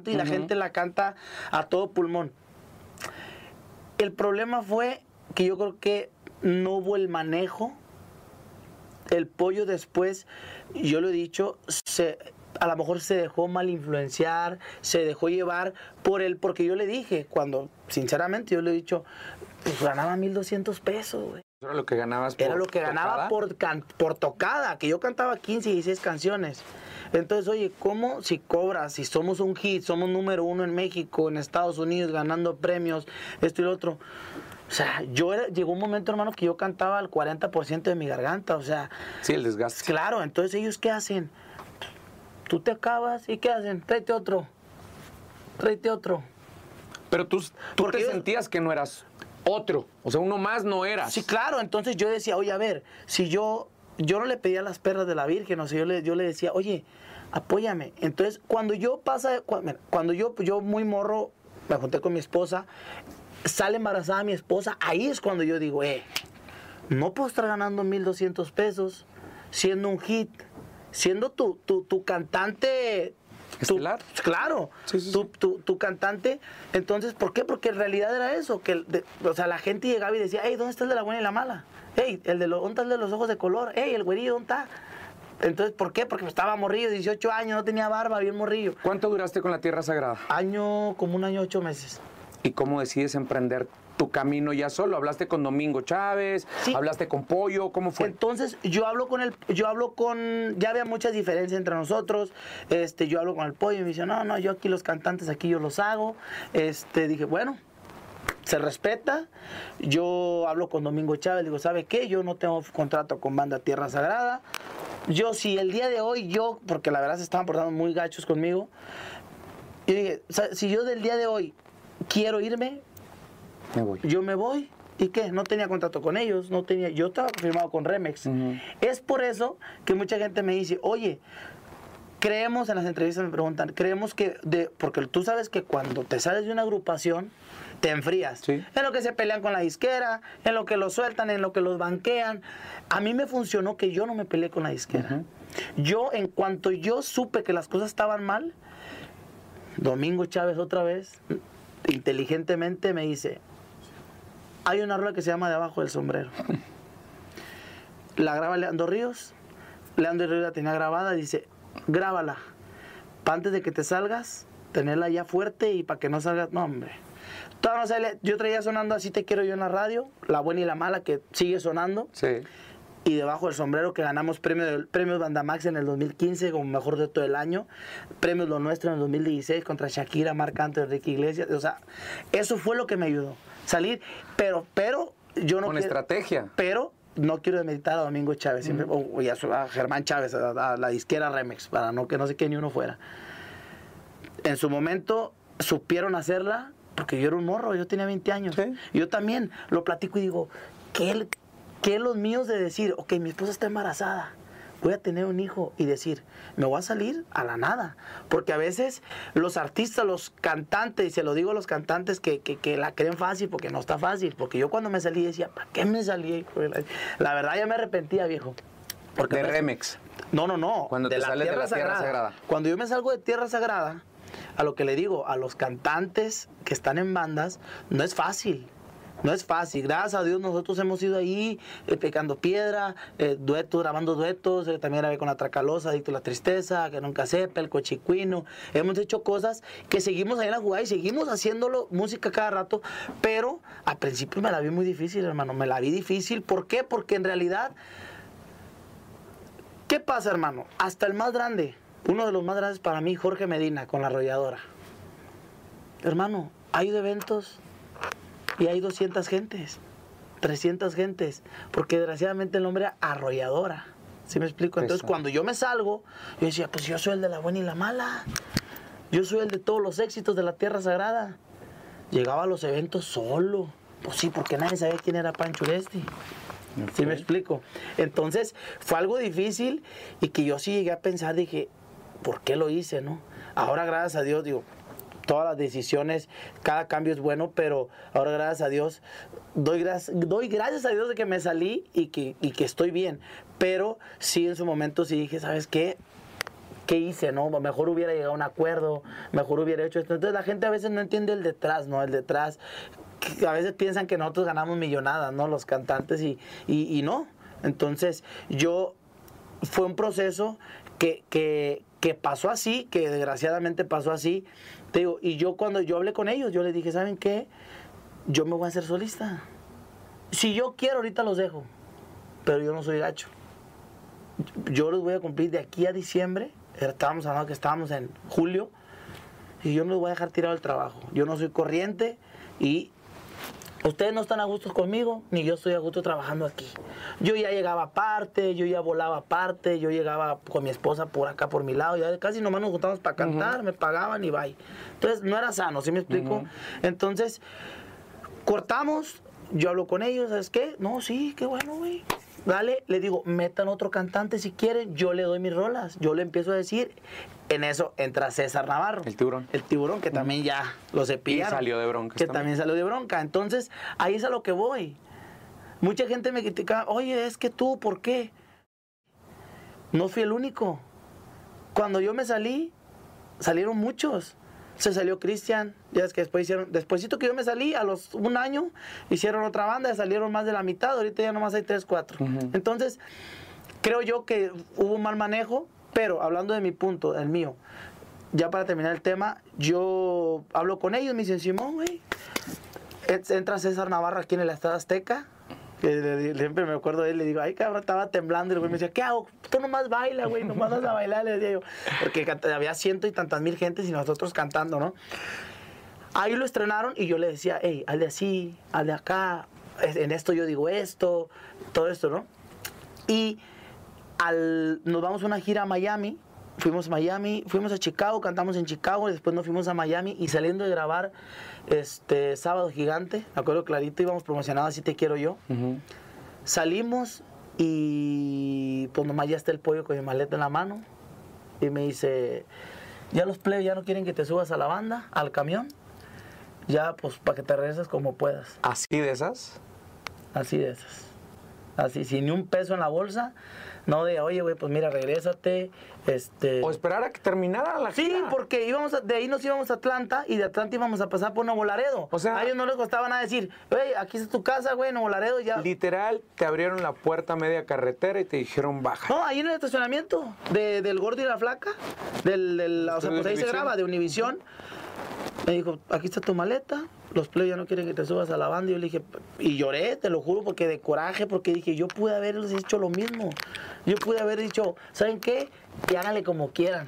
S3: y la gente la canta a todo pulmón. El problema fue que yo creo que no hubo el manejo. El pollo después, yo lo he dicho, se, a lo mejor se dejó mal influenciar, se dejó llevar por el, porque yo le dije, cuando, sinceramente, yo le he dicho, pues ganaba 1200 pesos, güey.
S2: Era lo que ganabas
S3: por Era lo que ganaba por, por tocada, que yo cantaba 15 y 16 canciones. Entonces, oye, ¿cómo si cobras, si somos un hit, somos número uno en México, en Estados Unidos, ganando premios, esto y lo otro? O sea, yo era, llegó un momento, hermano, que yo cantaba al 40% de mi garganta, o sea...
S2: Sí, el desgaste.
S3: Claro, entonces ellos, ¿qué hacen? Tú te acabas y ¿qué hacen? Tráete otro, tráete otro.
S2: Pero tú, tú te sentías que no eras otro. O sea, uno más no era.
S3: Sí, claro. Entonces yo decía, oye, a ver, si yo, yo no le pedía las perras de la Virgen, o sea, yo le, yo le decía, oye, apóyame. Entonces, cuando yo pasa, cuando yo, yo muy morro, me junté con mi esposa, sale embarazada mi esposa, ahí es cuando yo digo, eh, no puedo estar ganando 1.200 pesos siendo un hit, siendo tu, tu, tu cantante
S2: Estelar.
S3: claro, Tu, cantante. Entonces, ¿por qué? Porque en realidad era eso, que o sea, la gente llegaba y decía, hey, ¿dónde está el de la buena y la mala? Hey, el de los, ¿dónde está el de los ojos de color? Hey, el güerillo, ¿dónde está? Entonces, ¿por qué? Porque estaba morrillo, 18 años, no tenía barba, bien morrillo.
S2: ¿Cuánto duraste con la Tierra Sagrada?
S3: Año, como un año, ocho meses.
S2: ¿Y cómo decides emprender tu camino ya solo? ¿Hablaste con Domingo Chávez? ¿Hablaste con Pollo? ¿Cómo fue?
S3: Entonces, yo hablo con el, yo hablo con, ya había muchas diferencias entre nosotros. Este, yo hablo con el Pollo y me dice, no, no, yo aquí los cantantes aquí yo los hago. Este, dije, bueno, se respeta. Yo hablo con Domingo Chávez, digo, ¿sabe qué? Yo no tengo contrato con Banda Tierra Sagrada. Yo, si el día de hoy, yo, porque la verdad se estaban portando muy gachos conmigo, y dije, si yo del día de hoy quiero irme, yo me voy. ¿Y qué? No tenía contrato con ellos, no tenía, yo estaba firmado con Remex. Es por eso que mucha gente me dice, oye, creemos en las entrevistas me preguntan, creemos que de, porque tú sabes que cuando te sales de una agrupación te enfrías. En lo que se pelean con la disquera, en lo que los sueltan, en lo que los banquean. A mí me funcionó que yo no me peleé con la disquera. Yo en cuanto yo supe que las cosas estaban mal, Domingo Chávez otra vez inteligentemente me dice, hay una rola que se llama De abajo del sombrero. *laughs* La graba Leandro Ríos. Leandro Ríos la tenía grabada. Dice, grábala. antes de que te salgas, tenerla ya fuerte y para que no salgas. No, hombre. no sale. Yo traía sonando Así te quiero yo en la radio. La buena y la mala que sigue sonando.
S2: Sí.
S3: Y debajo del sombrero que ganamos premios premios Bandamax en el 2015 como mejor de todo el año. Premios Lo Nuestro en el 2016 contra Shakira, Marc Anthony, Enrique Iglesias. O sea, eso fue lo que me ayudó salir, pero, pero yo no...
S2: Con estrategia.
S3: Pero no quiero demeritar a Domingo Chávez, siempre, o, a, Germán Chávez, a, la disquera Remex, para no que no sé qué ni uno fuera. En su momento supieron hacerla, porque yo era un morro, yo tenía 20 años. Yo también lo platico y digo, ¿qué, ¿qué los míos de decir, ok, mi esposa está embarazada? Voy a tener un hijo y decir, me voy a salir a la nada. Porque a veces los artistas, los cantantes, y se lo digo a los cantantes que, la creen fácil porque no está fácil. Porque yo cuando me salí decía, ¿para qué me salí? La verdad ya me arrepentía, viejo.
S2: Porque de Remex.
S3: No, no, no.
S2: Cuando te sales de la Tierra Sagrada.
S3: Cuando yo me salgo de Tierra Sagrada, a lo que le digo, a los cantantes que están en bandas, no es fácil. No es fácil, gracias a Dios nosotros hemos ido ahí eh, pecando piedra, eh, duetos, grabando duetos, eh, también grabé con la Tracalosa, Adicto la Tristeza, que nunca sepa, el Cochicuino, hemos hecho cosas que seguimos ahí en la jugada y seguimos haciéndolo, música cada rato, pero al principio me la vi muy difícil, hermano, me la vi difícil, ¿por qué? Porque en realidad, ¿qué pasa, hermano? Hasta el más grande, uno de los más grandes para mí, Jorge Medina, con la arrolladora. Hermano, hay eventos y hay 200 gentes, 300 gentes, porque desgraciadamente el nombre era arrolladora. ¿Sí me explico? Entonces, cuando yo me salgo, yo decía, pues yo soy el de la buena y la mala. Yo soy el de todos los éxitos de la tierra sagrada. Llegaba a los eventos solo. Pues sí, porque nadie sabía quién era Pancho Uresti. ¿Sí me explico? Entonces, fue algo difícil y que yo sí llegué a pensar, dije, ¿por qué lo hice, no? Ahora, gracias a Dios, digo, todas las decisiones, cada cambio es bueno, pero ahora gracias a Dios, doy, gracias, doy gracias a Dios de que me salí y que, y que estoy bien. Pero sí en su momento sí dije, ¿sabes qué? ¿Qué hice? No, mejor hubiera llegado a un acuerdo, mejor hubiera hecho esto. Entonces la gente a veces no entiende el detrás, ¿no? El detrás. A veces piensan que nosotros ganamos millonadas, ¿no? Los cantantes y, y, y no. Entonces yo fue un proceso que, que, que pasó así, que desgraciadamente pasó así. Te digo, y yo cuando yo hablé con ellos, yo les dije, ¿saben qué? Yo me voy a hacer solista. Si yo quiero, ahorita los dejo. Pero yo no soy gacho. Yo los voy a cumplir de aquí a diciembre. Estábamos hablando que estábamos en julio. Y yo no los voy a dejar tirado el trabajo. Yo no soy corriente y Ustedes no están a gusto conmigo, ni yo estoy a gusto trabajando aquí. Yo ya llegaba aparte, yo ya volaba aparte, yo llegaba con mi esposa por acá, por mi lado, ya casi nomás nos juntamos para cantar, me pagaban y bye. Entonces no era sano, ¿sí me explico? Entonces, cortamos, yo hablo con ellos, ¿sabes qué? No, sí, qué bueno, güey. Dale, le digo, metan otro cantante si quieren, yo le doy mis rolas, yo le empiezo a decir, en eso entra César Navarro.
S2: El tiburón.
S3: El tiburón, que también ya lo cepillaron.
S2: Y salió de broncas
S3: Que
S2: también.
S3: también salió de bronca. Entonces, ahí es a lo que voy. Mucha gente me critica, oye, es que tú, ¿por qué? No fui el único. Cuando yo me salí, salieron muchos. Se salió Cristian, ya es que después hicieron, despuésito que yo me salí, a los un año, hicieron otra banda, salieron más de la mitad, ahorita ya nomás hay tres, cuatro. Entonces, creo yo que hubo un mal manejo, pero hablando de mi punto, el mío, ya para terminar el tema, yo hablo con ellos, me dicen, Simón, güey, entra César Navarro aquí en el Estado Azteca. Siempre me acuerdo de él, le digo, ay cabrón, estaba temblando. Y el güey me decía, ¿qué hago? Tú nomás baila, güey, nomás vas a bailar, le decía yo. Porque había ciento y tantas mil gentes y nosotros cantando, ¿no? Ahí lo estrenaron y yo le decía, hey, hazle así, hazle acá, en esto yo digo esto, todo esto, ¿no? Y al, nos vamos a una gira a Miami, fuimos a Miami, fuimos a Chicago, cantamos en Chicago, y después nos fuimos a Miami y saliendo de grabar este Sábado Gigante, me acuerdo clarito, íbamos promocionados Así Te Quiero Yo. Salimos y pues nomás ya está el pollo con mi maleta en la mano y me dice, ya los plebes ya no quieren que te subas a la banda, al camión, ya pues para que te regreses como puedas.
S2: ¿Así de esas?
S3: Así de esas. Así, sin ni un peso en la bolsa. No de, oye, güey, pues mira, regrésate. Este...
S2: O esperar a que terminara la
S3: Sí,
S2: gira.
S3: porque íbamos a- de ahí nos íbamos a Atlanta y de Atlanta íbamos a pasar por Nuevo Laredo.
S2: O sea-
S3: a ellos no les costaba nada decir, güey, aquí está tu casa, güey, Nuevo Laredo, ya.
S2: Literal, te abrieron la puerta a media carretera y te dijeron baja.
S3: No, ahí en el estacionamiento de- del Gordo y la Flaca, del, del- o sea,
S2: ¿De
S3: pues ahí se graba, de Univisión. Me dijo, aquí está tu maleta, los plebes ya no quieren que te subas a la banda. Y yo le dije, y lloré, te lo juro, porque de coraje, porque dije, yo pude haberles hecho lo mismo. Yo pude haber dicho, ¿saben qué? Y háganle como quieran.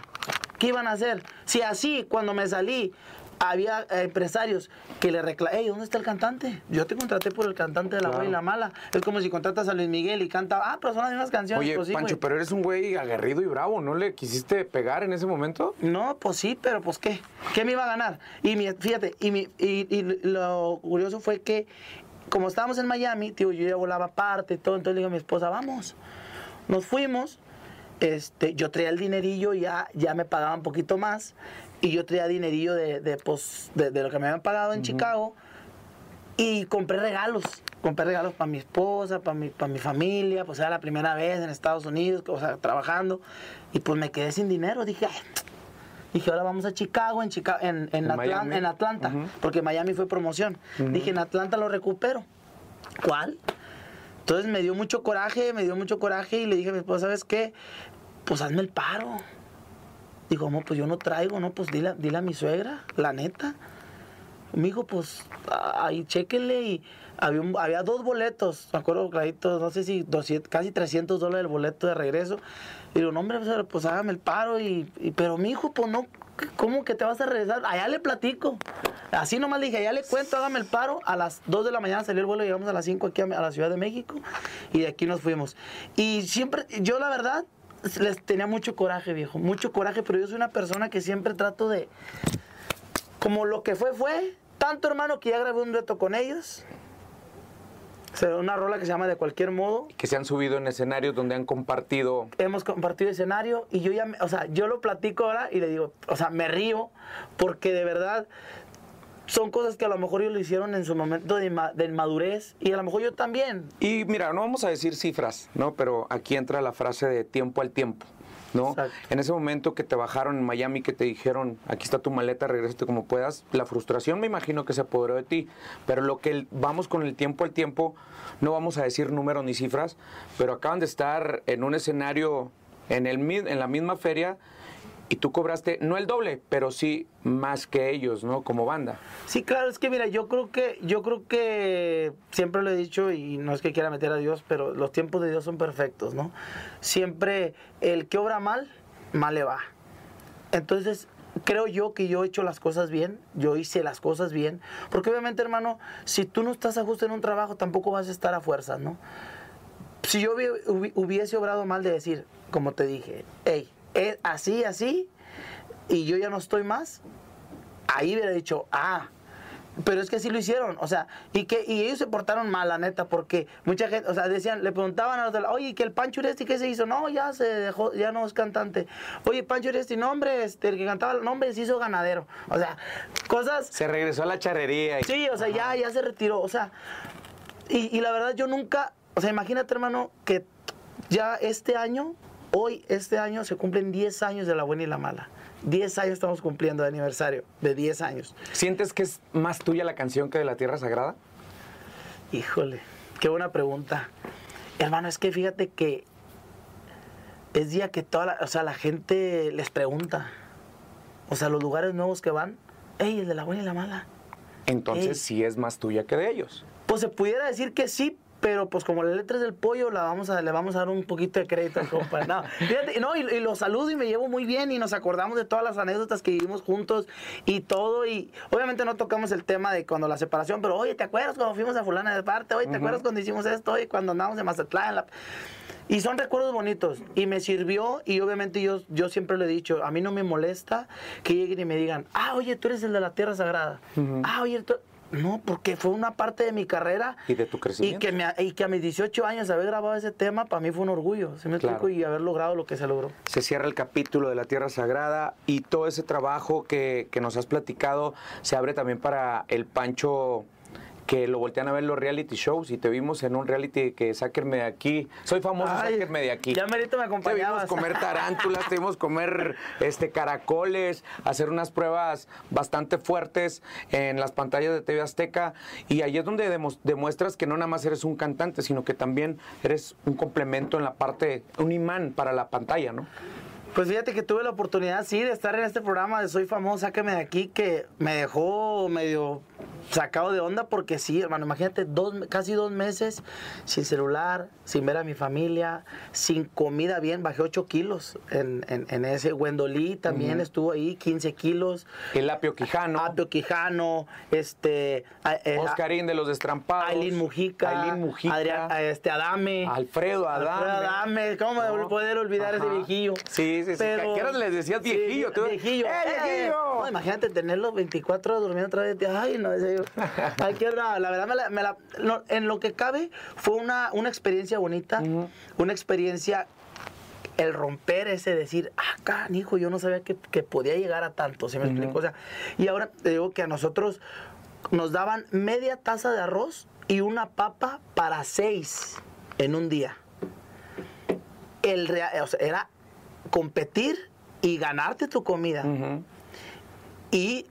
S3: ¿Qué iban a hacer? Si así, cuando me salí, había eh, empresarios que le reclamaban, hey, ¿dónde está el cantante? Yo te contraté por el cantante de la buena y la mala. Es como si contratas a Luis Miguel y canta, ah, pero son las mismas canciones.
S2: Oye,
S3: Pues sí,
S2: Pancho, pero eres un güey aguerrido y bravo. ¿No le quisiste pegar en ese momento?
S3: No, pues sí, pero pues qué, ¿qué me iba a ganar? Y mi- fíjate, y, mi- y- y lo curioso fue que como estábamos en Miami, tío, yo ya volaba aparte y todo, entonces le digo a mi esposa, vamos. Nos fuimos, este, yo traía el dinerillo, ya, ya me pagaban un poquito más, y yo traía dinerillo de, de, pues, de, de lo que me habían pagado en Chicago, y compré regalos. Compré regalos para mi esposa, para mi, para mi familia, pues era la primera vez en Estados Unidos, o sea, trabajando. Y pues me quedé sin dinero. Dije, "Ay". dije, ahora vamos a Chicago, en, Chica- en, en,
S2: En
S3: Atlan-
S2: Miami.
S3: en Atlanta, porque Miami fue promoción. Dije, en Atlanta lo recupero. ¿Cuál? Entonces me dio mucho coraje, me dio mucho coraje y le dije a mi esposa, ¿sabes qué? Pues hazme el paro. Digo, no, pues yo no traigo, no, pues dile, dile a mi suegra, la neta. Me dijo, pues ah, ahí chéquenle y había, un- había dos boletos, me acuerdo clarito, no sé si 200, casi 300 dólares el boleto de regreso. Y digo, no, hombre, pues, pues hágame el paro y, y- pero mi hijo, pues no, ¿cómo que te vas a regresar? Allá le platico. Así nomás le dije, allá le cuento, hágame el paro. A las 2 de la mañana salió el vuelo, llegamos a las 5 aquí a, a la Ciudad de México y de aquí nos fuimos. Y siempre, yo la verdad, les tenía mucho coraje, viejo, mucho coraje, pero yo soy una persona que siempre trato de, como lo que fue, fue. Tanto hermano que ya grabé un reto con ellos. Una rola que se llama De cualquier modo.
S2: Que se han subido en escenarios donde han compartido.
S3: Hemos compartido escenario y yo ya, me- o sea, yo lo platico ahora y le digo, o sea, me río porque de verdad son cosas que a lo mejor ellos lo hicieron en su momento de, ma- de madurez y a lo mejor yo también.
S2: Y mira, no vamos a decir cifras, ¿no? Pero aquí entra la frase de tiempo al tiempo, ¿no?
S3: Exacto.
S2: En ese momento que te bajaron en Miami, que te dijeron, aquí está tu maleta, regrésate como puedas, la frustración me imagino que se apoderó de ti. Pero lo que vamos con el tiempo al tiempo, no vamos a decir números ni cifras, pero acaban de estar en un escenario en, el, en la misma feria y tú cobraste, no el doble, pero sí más que ellos, ¿no? Como banda.
S3: Sí, claro, es que mira, yo creo que, yo creo que siempre lo he dicho y no es que quiera meter a Dios, pero los tiempos de Dios son perfectos, ¿no? Siempre el que obra mal, mal le va. Entonces, creo yo que yo he hecho las cosas bien, yo hice las cosas bien, porque obviamente, hermano, si tú no estás a justo en un trabajo, tampoco vas a estar a fuerzas, ¿no? Si yo hubi- hubi- hubiese obrado mal de decir, como te dije, hey, es así, así, y yo ya no estoy más, ahí hubiera dicho, ah, pero es que sí lo hicieron, o sea, y que y ellos se portaron mal, la neta, porque mucha gente, o sea, decían, le preguntaban a los de la, oye, que el Pancho Uresti, ¿qué se hizo? No, ya se dejó, ya no es cantante. Oye, Pancho Uresti, no, hombre, este, el que cantaba, no, hombre, se hizo ganadero. O sea, cosas,
S2: Se regresó a la charrería. y-
S3: sí, o sea, ya, ya se retiró, o sea, y, y la verdad yo nunca, o sea, imagínate, hermano, que ya este año, hoy, este año, se cumplen 10 años de la buena y la mala. 10 años estamos cumpliendo de aniversario, de 10 años.
S2: ¿Sientes que es más tuya la canción que de la Tierra Sagrada?
S3: Híjole, qué buena pregunta. Hermano, es que fíjate que es día que toda la, o sea, la gente les pregunta. O sea, los lugares nuevos que van, ey, el de la buena y la mala.
S2: Entonces
S3: Ey.
S2: sí es más tuya que de ellos.
S3: Pues se pudiera decir que sí, pero pues como la letra es del pollo, la vamos a, le vamos a dar un poquito de crédito al compa. No, *laughs* fíjate, no, y, y lo saludo y me llevo muy bien y nos acordamos de todas las anécdotas que vivimos juntos y todo. Y obviamente no tocamos el tema de cuando la separación, pero oye, ¿te acuerdas cuando fuimos a fulana de parte? Oye, ¿te acuerdas cuando hicimos esto? Oye, cuando andamos en Mazatlán. en la- Y son recuerdos bonitos. Y me sirvió, y obviamente yo, yo siempre lo he dicho, a mí no me molesta que lleguen y me digan, ah, oye, tú eres el de la Tierra Sagrada. Ah, oye, tú... No, porque fue una parte de mi carrera.
S2: Y de tu
S3: Y
S2: crecimiento.
S3: que, me- y que a mis 18 años haber grabado ese tema, para mí fue un orgullo, ¿sí me
S2: Claro.
S3: explico? Y haber logrado lo que se logró.
S2: Se cierra el capítulo de la Tierra Sagrada y todo ese trabajo que, que nos has platicado se abre también para el Pancho que lo voltean a ver los reality shows y te vimos en un reality que sáquenme de aquí. Soy famoso,
S3: Ay,
S2: sáquenme de aquí.
S3: ya merito me
S2: Te vimos
S3: acompañabas.
S2: comer tarántulas, te vimos comer este, caracoles, hacer unas pruebas bastante fuertes en las pantallas de TV Azteca y ahí es donde demuestras que no nada más eres un cantante, sino que también eres un complemento en la parte, un imán para la pantalla, ¿no?
S3: Pues fíjate que tuve la oportunidad, sí, de estar en este programa de Soy Famoso, sáqueme de aquí, que me dejó medio sacado de onda porque sí, hermano, imagínate, dos, casi dos meses sin celular, sin ver a mi familia, sin comida bien, bajé 8 kilos en, en- en ese. Wendolí también estuvo ahí, 15 kilos.
S2: El Apio Quijano,
S3: Apio Quijano, este... eh,
S2: Oscarín de los Destrampados,
S3: Aileen Mujica,
S2: Aileen Mujica,
S3: Adrián- este, Adame,
S2: Alfredo Adame.
S3: Alfredo Adame, ¿cómo me
S2: No.
S3: poder olvidar ese viejillo?
S2: Sí, sí, sí. ¿Qué horas les decías viejillo?
S3: Sí, viejillo.
S2: ¡Eh, viejillo!
S3: No, imagínate tenerlo 24 horas durmiendo otra vez. Ay, no, ese yo. *laughs* Ay, qué brava. La verdad, me la, me la- no, en lo que cabe, fue una, una experiencia bonita, una experiencia el romper ese decir, ah, hijo, yo no sabía que, que podía llegar a tanto, ¿se me explico? O sea, y ahora te digo que a nosotros nos daban media taza de arroz y una papa para seis en un día. El rea- o sea, era competir y ganarte tu comida. Y,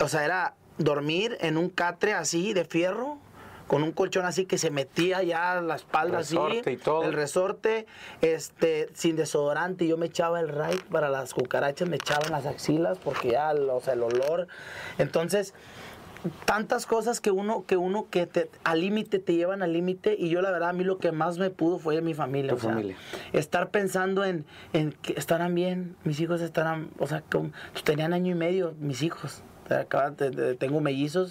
S3: o sea, era dormir en un catre así de fierro, con un colchón así que se metía ya la espalda
S2: Resorte
S3: así.
S2: y todo.
S3: El resorte, este, sin desodorante. Yo me echaba el raid para las cucarachas, me echaba en las axilas porque ya, o sea, el olor. Entonces, tantas cosas que uno, que uno, que te, al límite, te llevan al límite. Y yo, la verdad, a mí lo que más me pudo fue mi familia.
S2: Tu
S3: o sea,
S2: familia.
S3: estar pensando en, en que estarán bien, mis hijos estarán, o sea, con- tenían año y medio mis hijos. O sea, de- tengo mellizos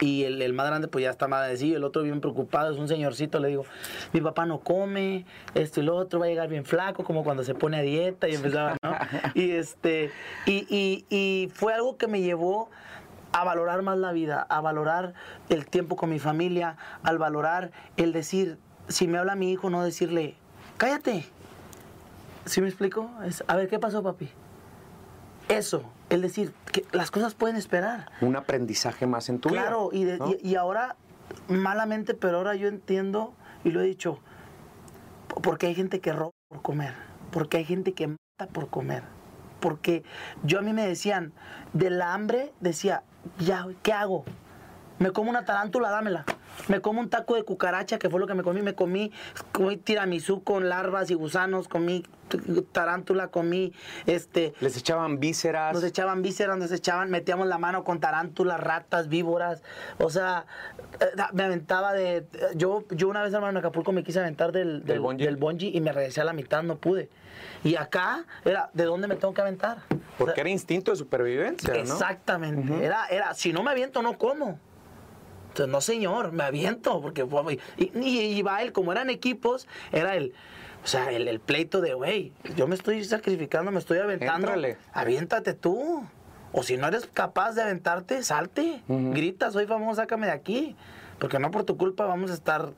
S3: y el, el más grande pues ya está más decidido, el otro bien preocupado, es un señorcito, le digo, mi papá no come, esto y lo otro, va a llegar bien flaco, como cuando se pone a dieta y empezaba, ¿no? *laughs* y este, y, y, y fue algo que me llevó a valorar más la vida, a valorar el tiempo con mi familia, al valorar el decir, si me habla mi hijo, no decirle, cállate. ¿Sí me explico? Es, a ver, ¿qué pasó, papi? Eso, el decir, que las cosas pueden esperar.
S2: Un aprendizaje más en tu vida.
S3: Claro, y, de-
S2: ¿no?
S3: y, y ahora, malamente, pero ahora yo entiendo, y lo he dicho, porque hay gente que roba por comer, porque hay gente que mata por comer, porque yo a mí me decían, de la hambre, decía, ya, ¿qué hago? Me como una tarántula, dámela. Me como un taco de cucaracha, que fue lo que me comí. Me comí, comí tiramisú con larvas y gusanos, comí tarántula, comí este,
S2: Les echaban vísceras.
S3: nos echaban vísceras, nos echaban, metíamos la mano con tarántulas, ratas, víboras. O sea, eh, me aventaba de. Yo, yo una vez, hermano, en Acapulco me quise aventar del, del,
S2: bungee?
S3: del bungee y me regresé a la mitad, no pude. Y acá era, ¿de dónde me tengo que aventar? O
S2: Porque
S3: sea,
S2: era instinto de supervivencia, ¿no?
S3: Exactamente. era, era, si no me aviento, no como. Entonces, no, señor, me aviento. Porque, y, y, y va él, como eran equipos, era el. O sea, el, el pleito de, güey, yo me estoy sacrificando, me estoy aventando. Aviéntate tú. O si no eres capaz de aventarte, salte. Grita, soy famoso, sácame de aquí. Porque no por tu culpa vamos a estar.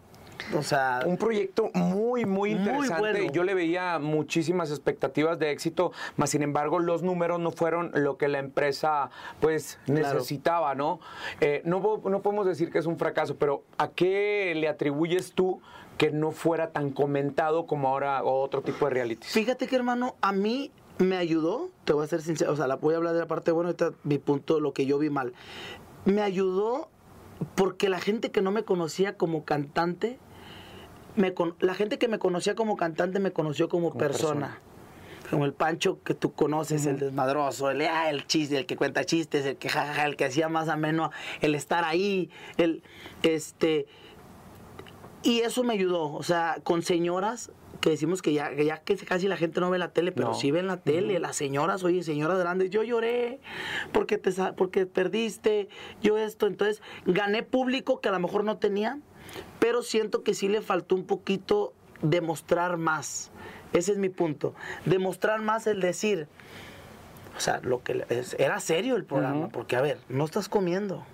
S3: O sea.
S2: Un proyecto muy, muy
S3: Muy
S2: interesante.
S3: bueno.
S2: Yo le veía muchísimas expectativas de éxito, más sin embargo los números no fueron lo que la empresa pues
S3: Claro.
S2: necesitaba, ¿no? Eh, no, no podemos decir que es un fracaso, pero ¿a qué le atribuyes tú que no fuera tan comentado como ahora otro tipo de reality?
S3: Fíjate que, hermano, a mí me ayudó, te voy a ser sincero, o sea, la, voy a hablar de la parte buena, ahorita mi punto, lo que yo vi mal. Me ayudó porque la gente que no me conocía como cantante, me con- la gente que me conocía como cantante me conoció como,
S2: Como
S3: persona.
S2: persona.
S3: Como el Pancho que tú conoces, el desmadroso, el, ah, el chiste, el que cuenta chistes, el que jajaja, el que hacía más ameno el estar ahí, el este y eso me ayudó, o sea, con señoras que decimos que ya, que ya casi la gente no ve la tele, pero
S2: No.
S3: sí ven la tele, las señoras, oye, señoras grandes, yo lloré porque te sa- porque perdiste, yo esto, entonces gané público que a lo mejor no tenía, pero siento que sí le faltó un poquito demostrar más. Ese es mi punto. Demostrar más el decir, o sea, lo que era serio el programa, porque a ver, no estás comiendo.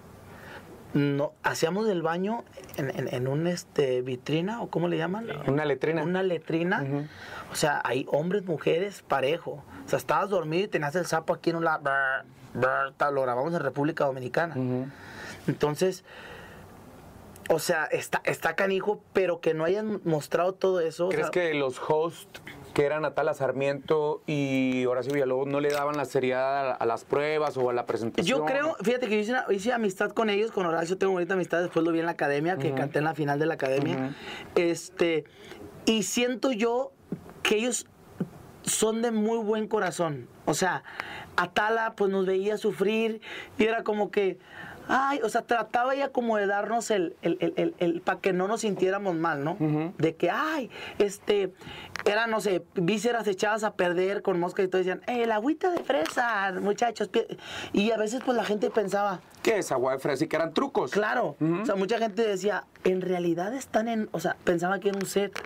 S3: No, hacíamos el baño en, en- en un este vitrina o cómo le llaman
S2: Una letrina.
S3: una letrina. O sea hay hombres mujeres parejo. O sea estabas dormido y tenías el sapo aquí en un lado. Lo grabamos en República Dominicana. Entonces o sea está está canijo pero que no hayan mostrado todo eso o
S2: ¿Crees
S3: sea,
S2: que los hosts que eran Atala Sarmiento y Horacio Villalobos no le daban la seriedad a, a las pruebas o a la presentación?
S3: Yo creo, fíjate que yo hice, una- hice amistad con ellos, con Horacio tengo bonita amistad, después lo vi en la academia, que canté en la final de la academia. Este, y siento yo que ellos son de muy buen corazón. O sea, Atala pues nos veía sufrir y era como que, ay, o sea, trataba ella como de darnos el, el, el, el, para que no nos sintiéramos mal, ¿no? De que, ay, este, era, no sé, vísceras echadas a perder con mosca y todo decían, eh, la agüita de fresa, muchachos. pi-". Y a veces pues la gente pensaba,
S2: ¿Qué es agua de fresa y que eran trucos?
S3: Claro, o sea, mucha gente decía, en realidad están en, o sea, pensaba que era un set.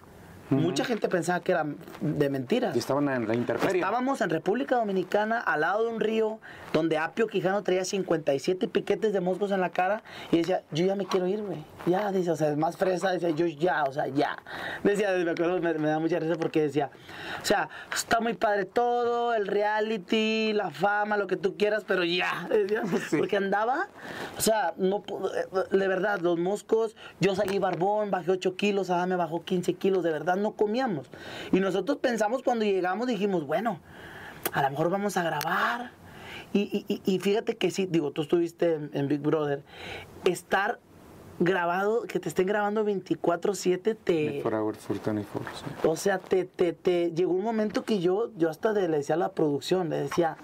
S3: Mucha gente pensaba que era de mentiras.
S2: Y estaban en la.
S3: Estábamos en República Dominicana, al lado de un río, donde Apio Quijano traía 57 piquetes de moscos en la cara y decía, yo ya me quiero ir, güey. Ya, dice, o sea, es más fresa, decía, yo ya, o sea, ya. Decía, me acuerdo, me, me da mucha risa porque decía, o sea, está muy padre todo, el reality, la fama, lo que tú quieras, pero ya. *laughs* decía, Porque andaba, o sea, no, eh, de verdad, los moscos, yo salí barbón, bajé 8 kilos, Ada me bajó 15 kilos, de verdad no comíamos. Y nosotros pensamos cuando llegamos, dijimos, bueno, a lo mejor vamos a grabar. Y, y- fíjate que sí, digo, tú estuviste en, en Big Brother, estar grabado, que te estén grabando 24/7, te...
S2: Forever for 24, sí.
S3: O sea, te, te, te llegó un momento que yo, yo hasta de- le decía a la producción, le decía,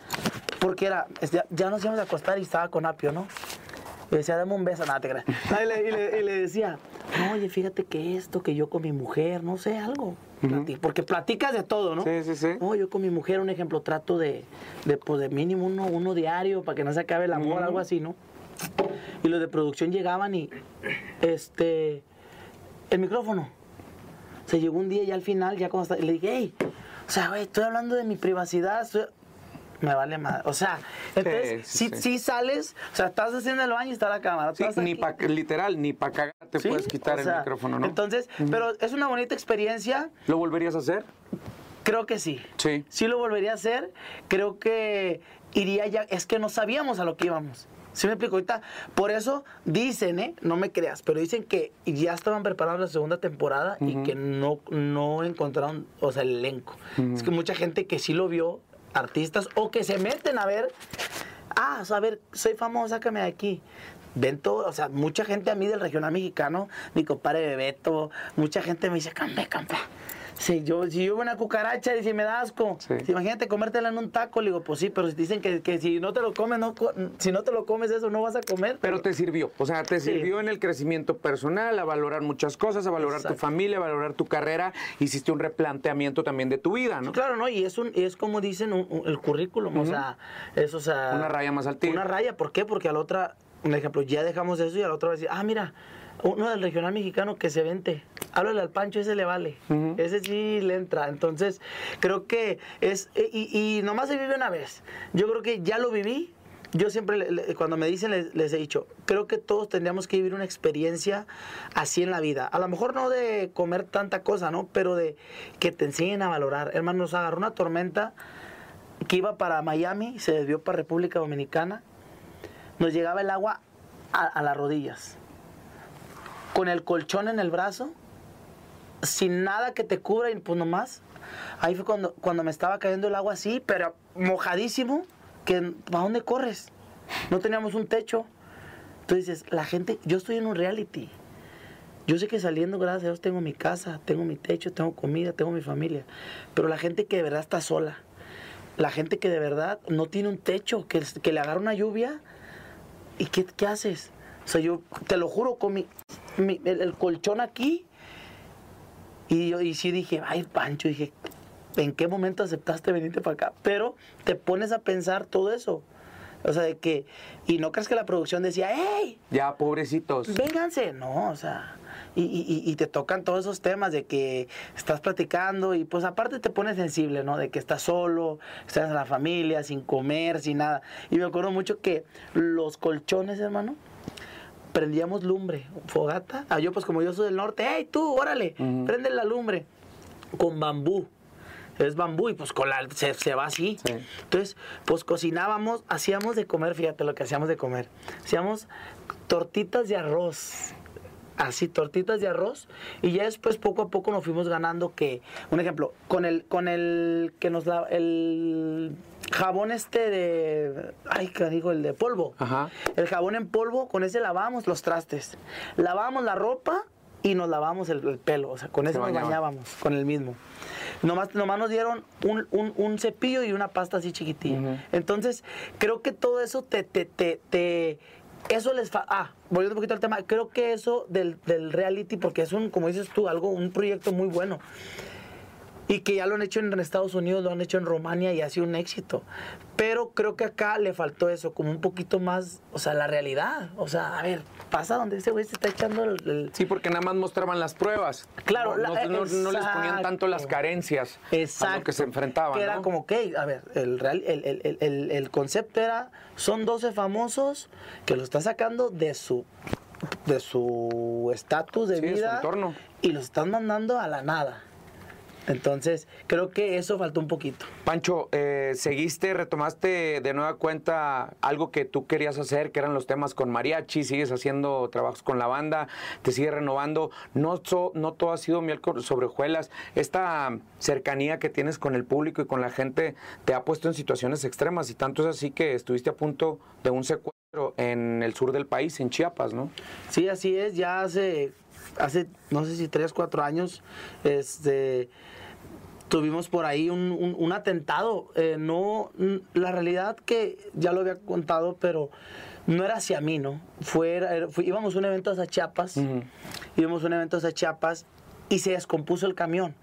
S3: porque era, es- ya, ya nos íbamos a acostar y estaba con Apio, ¿no? Le decía, dame un beso, nada, te creas. *laughs* No, Y le, y le- y le decía, no, oye, fíjate que esto, que yo con mi mujer, no sé, algo. Porque platicas de todo, ¿no?
S2: Sí, sí, sí.
S3: No, yo con mi mujer, un ejemplo, trato de, de, pues, de mínimo uno, uno diario para que no se acabe el amor, algo así, ¿no? Y los de producción llegaban y, este, el micrófono. Se llegó un día y al final, ya cuando está- le dije, hey, o sea, güey, estoy hablando de mi privacidad. estoy-". Me vale más. O sea, entonces,
S2: Sí,
S3: si
S2: sí,
S3: si sales, o sea, estás haciendo el baño y está la cámara.
S2: Ni pa, literal, ni para cagar te puedes quitar
S3: o sea,
S2: el micrófono, ¿no?
S3: Entonces, pero es una bonita experiencia.
S2: ¿Lo volverías a hacer?
S3: Creo que sí.
S2: Sí.
S3: Sí lo volvería a hacer. Creo que iría ya. Es que no sabíamos a lo que íbamos. ¿Sí me explico? Ahorita, por eso dicen, ¿eh? No me creas, pero dicen que ya estaban preparados la segunda temporada y que no, no encontraron, o sea, el elenco. Es que mucha gente que sí lo vio, artistas, o que se meten a ver, ah, a ver, soy famoso, sácame de aquí. Ven todo, o sea, mucha gente a mí del regional mexicano, mi compadre Bebeto, mucha gente me dice, campe, campa. Si yo, si yo veo una cucaracha, dice, me da asco.
S2: Sí.
S3: Si imagínate comértela en un taco, le digo, pues sí, pero si dicen que, que si no te lo comes, no, si no te lo comes eso, no vas a comer.
S2: Pero te sirvió, o sea, te
S3: Sí.
S2: sirvió en el crecimiento personal, a valorar muchas cosas, a valorar tu familia, a valorar tu carrera, hiciste un replanteamiento también de tu vida, ¿no?
S3: Claro, ¿no? Y es, un, y es como dicen un- un- el currículum, o sea, es, o sea...
S2: Una raya más al tigre.
S3: Una raya, ¿por qué? Porque a la otra, un ejemplo, ya dejamos eso y a la otra va a decir, ah, mira, uno del regional mexicano que se vente, háblale al Pancho, ese le vale, ese sí le entra. Entonces, creo que es, y, y nomás se vive una vez. Yo creo que ya lo viví. Yo siempre, le- le- cuando me dicen, les, les he dicho, creo que todos tendríamos que vivir una experiencia así en la vida. A lo mejor no de comer tanta cosa, ¿no? Pero de que te enseñen a valorar. Hermano, nos agarró una tormenta que iba para Miami, se desvió para República Dominicana. Nos llegaba el agua a, a las rodillas. Con el colchón en el brazo, sin nada que te cubra y pues nomás. Ahí fue cuando, cuando me estaba cayendo el agua así, pero mojadísimo, que ¿para dónde corres? No teníamos un techo. Entonces dices, la gente, yo estoy en un reality. Yo sé que saliendo, gracias a Dios, tengo mi casa, tengo mi techo, tengo comida, tengo mi familia. Pero la gente que de verdad está sola, la gente que de verdad no tiene un techo, que, que le agarra una lluvia, ¿y qué, qué haces? O sea, yo te lo juro, con mi, mi- el, el colchón aquí, y yo y sí dije, ay, Pancho, dije, ¿en qué momento aceptaste venirte para acá? Pero te pones a pensar todo eso. O sea, de que, y no crees que la producción decía, ¡hey!
S2: Ya, pobrecitos.
S3: vénganse, no, o sea, y, y- y- y te tocan todos esos temas de que estás platicando y pues aparte te pones sensible, ¿no? De que estás solo, estás en la familia, sin comer, sin nada. Y me acuerdo mucho que los colchones, hermano, prendíamos lumbre, fogata. Ah, yo pues como yo soy del norte, ¡hey tú, órale! Prende la lumbre con bambú. Es bambú y pues con la, se, se va así.
S2: Sí.
S3: Entonces, pues cocinábamos, hacíamos de comer, fíjate lo que hacíamos de comer. Hacíamos tortitas de arroz. Así, tortitas de arroz. Y ya después, poco a poco, nos fuimos ganando que, un ejemplo, con el, con el que nos da, el jabón este de, ay, ¿qué digo? El de polvo.
S2: Ajá.
S3: El jabón en polvo, con ese lavamos los trastes. Lavamos la ropa y nos lavamos el, el pelo. O sea, con eso nos bañábamos, con el mismo. Nomás, nomás nos dieron un, un- un cepillo y una pasta así chiquitilla. Entonces, creo que todo eso te, te, te, te- eso les fa Ah, volviendo un poquito al tema, creo que eso del, del reality, porque es un, como dices tú, algo, un proyecto muy bueno. Y que ya lo han hecho en Estados Unidos, lo han hecho en Rumania y ha sido un éxito. Pero creo que acá le faltó eso, como un poquito más, o sea, la realidad. O sea, a ver, pasa donde ese güey se está echando el- el,
S2: Sí, porque nada más mostraban las pruebas.
S3: Claro,
S2: no,
S3: la-
S2: no- no les ponían tanto las carencias
S3: Exacto.
S2: a lo que se enfrentaban.
S3: Que era
S2: ¿no?
S3: como, ok, a ver, el, real, el, el- el- concepto era, son 12 famosos que lo está sacando de su de su estatus de
S2: Sí, de su
S3: vida
S2: entorno.
S3: y los están mandando a la nada. Entonces, creo que eso faltó un poquito.
S2: Pancho, eh, seguiste, retomaste de nueva cuenta algo que tú querías hacer, que eran los temas con mariachi, sigues haciendo trabajos con la banda, te sigues renovando. No, so- no todo ha sido miel sobre hojuelas. Esta cercanía que tienes con el público y con la gente te ha puesto en situaciones extremas y tanto es así que estuviste a punto de un secuestro en el sur del país, en Chiapas, ¿no?
S3: Sí, así es, ya hace, hace no sé si tres, cuatro años, este, tuvimos por ahí un, un- un atentado. Eh, no, mm, la realidad que ya lo había contado, pero no era hacia mí, ¿no? Fue, era- era- fue- íbamos a un evento hacia Chiapas, íbamos a un evento hacia Chiapas y se descompuso el camión.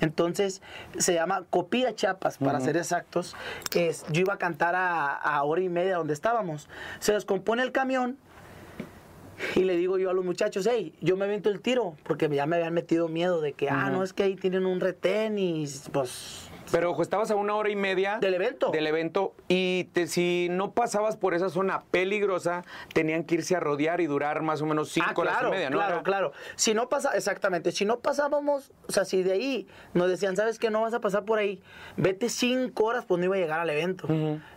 S3: Entonces se llama Copía Chiapas, para ser exactos. Es, yo iba a cantar a, a hora y media donde estábamos. Se descompone el camión *laughs* y le digo yo a los muchachos, hey, yo me aviento el tiro, porque ya me habían metido miedo de que, ah, no, es que ahí tienen un retén y pues
S2: Pero ojo, estabas a una hora y media
S3: Del evento.
S2: Del evento y te- si no pasabas por esa zona peligrosa, tenían que irse a rodear y durar más o menos cinco
S3: Ah,
S2: horas y media, ¿no?
S3: Claro, claro. Si no pasa, exactamente, si no pasábamos, o sea, si de ahí nos decían, ¿sabes qué? No vas a pasar por ahí, vete cinco horas, pues no iba a llegar al evento.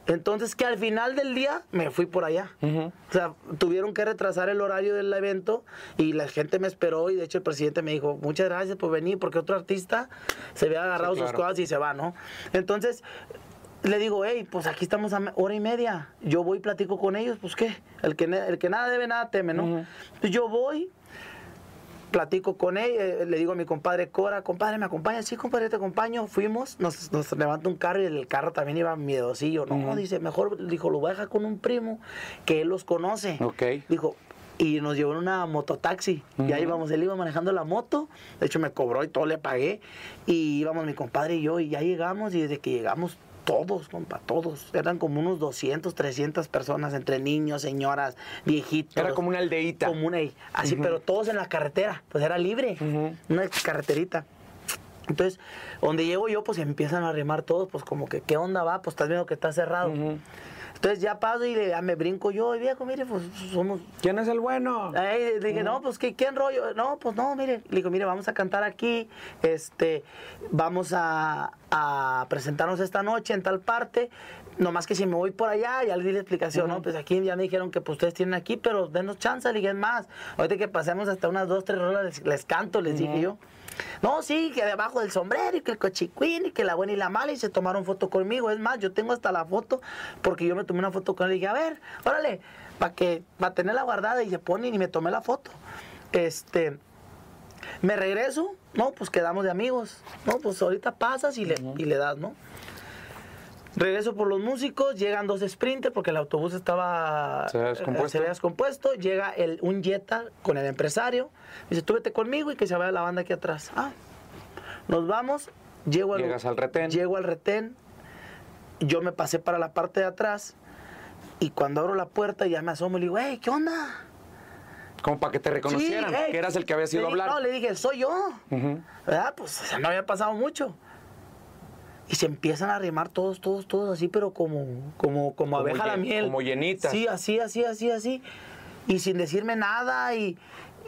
S3: Entonces, que al final del día me fui por allá. O sea, tuvieron que retrasar el horario del evento y la gente me esperó y de hecho el presidente me dijo, muchas gracias por venir, porque otro artista se había agarrado
S2: Sí,
S3: sus cosas y se va, ¿no? Entonces, le digo, hey, pues aquí estamos a hora y media. Yo voy y platico con ellos, pues qué. El que, el que nada debe, nada teme, ¿no? Yo voy, platico con él, eh, le digo a mi compadre Cora, compadre, ¿me acompaña? Sí, compadre, te acompaño. Fuimos, nos, nos levanta un carro y el carro también iba miedosillo. No, dice, mejor, dijo, lo voy a dejar con un primo que él los conoce.
S2: Ok.
S3: Dijo, y nos llevó en una mototaxi. Y ahí íbamos, él iba manejando la moto. De hecho, me cobró y todo le pagué. Y íbamos mi compadre y yo, y ya llegamos. Y desde que llegamos, todos, compa, todos. Eran como unos 200, 300 personas, entre niños, señoras, viejitos.
S2: Era como una aldeíta.
S3: Como una, así, pero todos en la carretera. Pues era libre. Una carreterita. Entonces, donde llego yo, pues empiezan a arrimar todos, pues como que, ¿qué onda va? Pues estás viendo que está cerrado. Entonces ya paso y le- ya me brinco yo, y viejo, mire, pues somos
S2: ¿Quién es el bueno?
S3: Le dije, no, pues ¿qué, ¿qué rollo? No, pues no, mire. Le digo, mire, vamos a cantar aquí, este, vamos a, a presentarnos esta noche en tal parte. Nomás que si me voy por allá, ya le di la explicación, ¿no? Pues aquí ya me dijeron que pues, ustedes tienen aquí, pero denos chance, le dije, es más. Ahorita que pasemos hasta unas dos, tres rolas, les, les canto, les dije yo. No, sí, que debajo del sombrero y que el cochicuín y que la buena y la mala y se tomaron foto conmigo. Es más, yo tengo hasta la foto porque yo me tomé una foto con él y dije, a ver, órale, para que, para tenerla guardada y se ponen y me tomé la foto. Este, me regreso, no, pues quedamos de amigos. No, pues ahorita pasas y le, y le das, ¿no? Regreso por los músicos, llegan dos sprinters porque el autobús estaba
S2: Se había descompuesto.
S3: se había descompuesto. Llega el, un Jetta con el empresario. Dice, tú vete conmigo y que se vaya la banda aquí atrás. Ah, nos vamos. Llego al,
S2: Llegas al retén.
S3: Llego al retén. Yo me pasé para la parte de atrás. Y cuando abro la puerta ya me asomo y le digo, hey, ¿qué onda?
S2: Como para que te reconocieran,
S3: Sí, hey.
S2: que eras el que había ido
S3: Le
S2: a hablar.
S3: No, le dije, soy yo. ¿Verdad? Pues o sea, no había pasado mucho. Y se empiezan a arrimar todos, todos, todos así, pero como, como, como, abeja la miel.
S2: como llenitas.
S3: Sí, así, así, así, así. Y sin decirme nada y,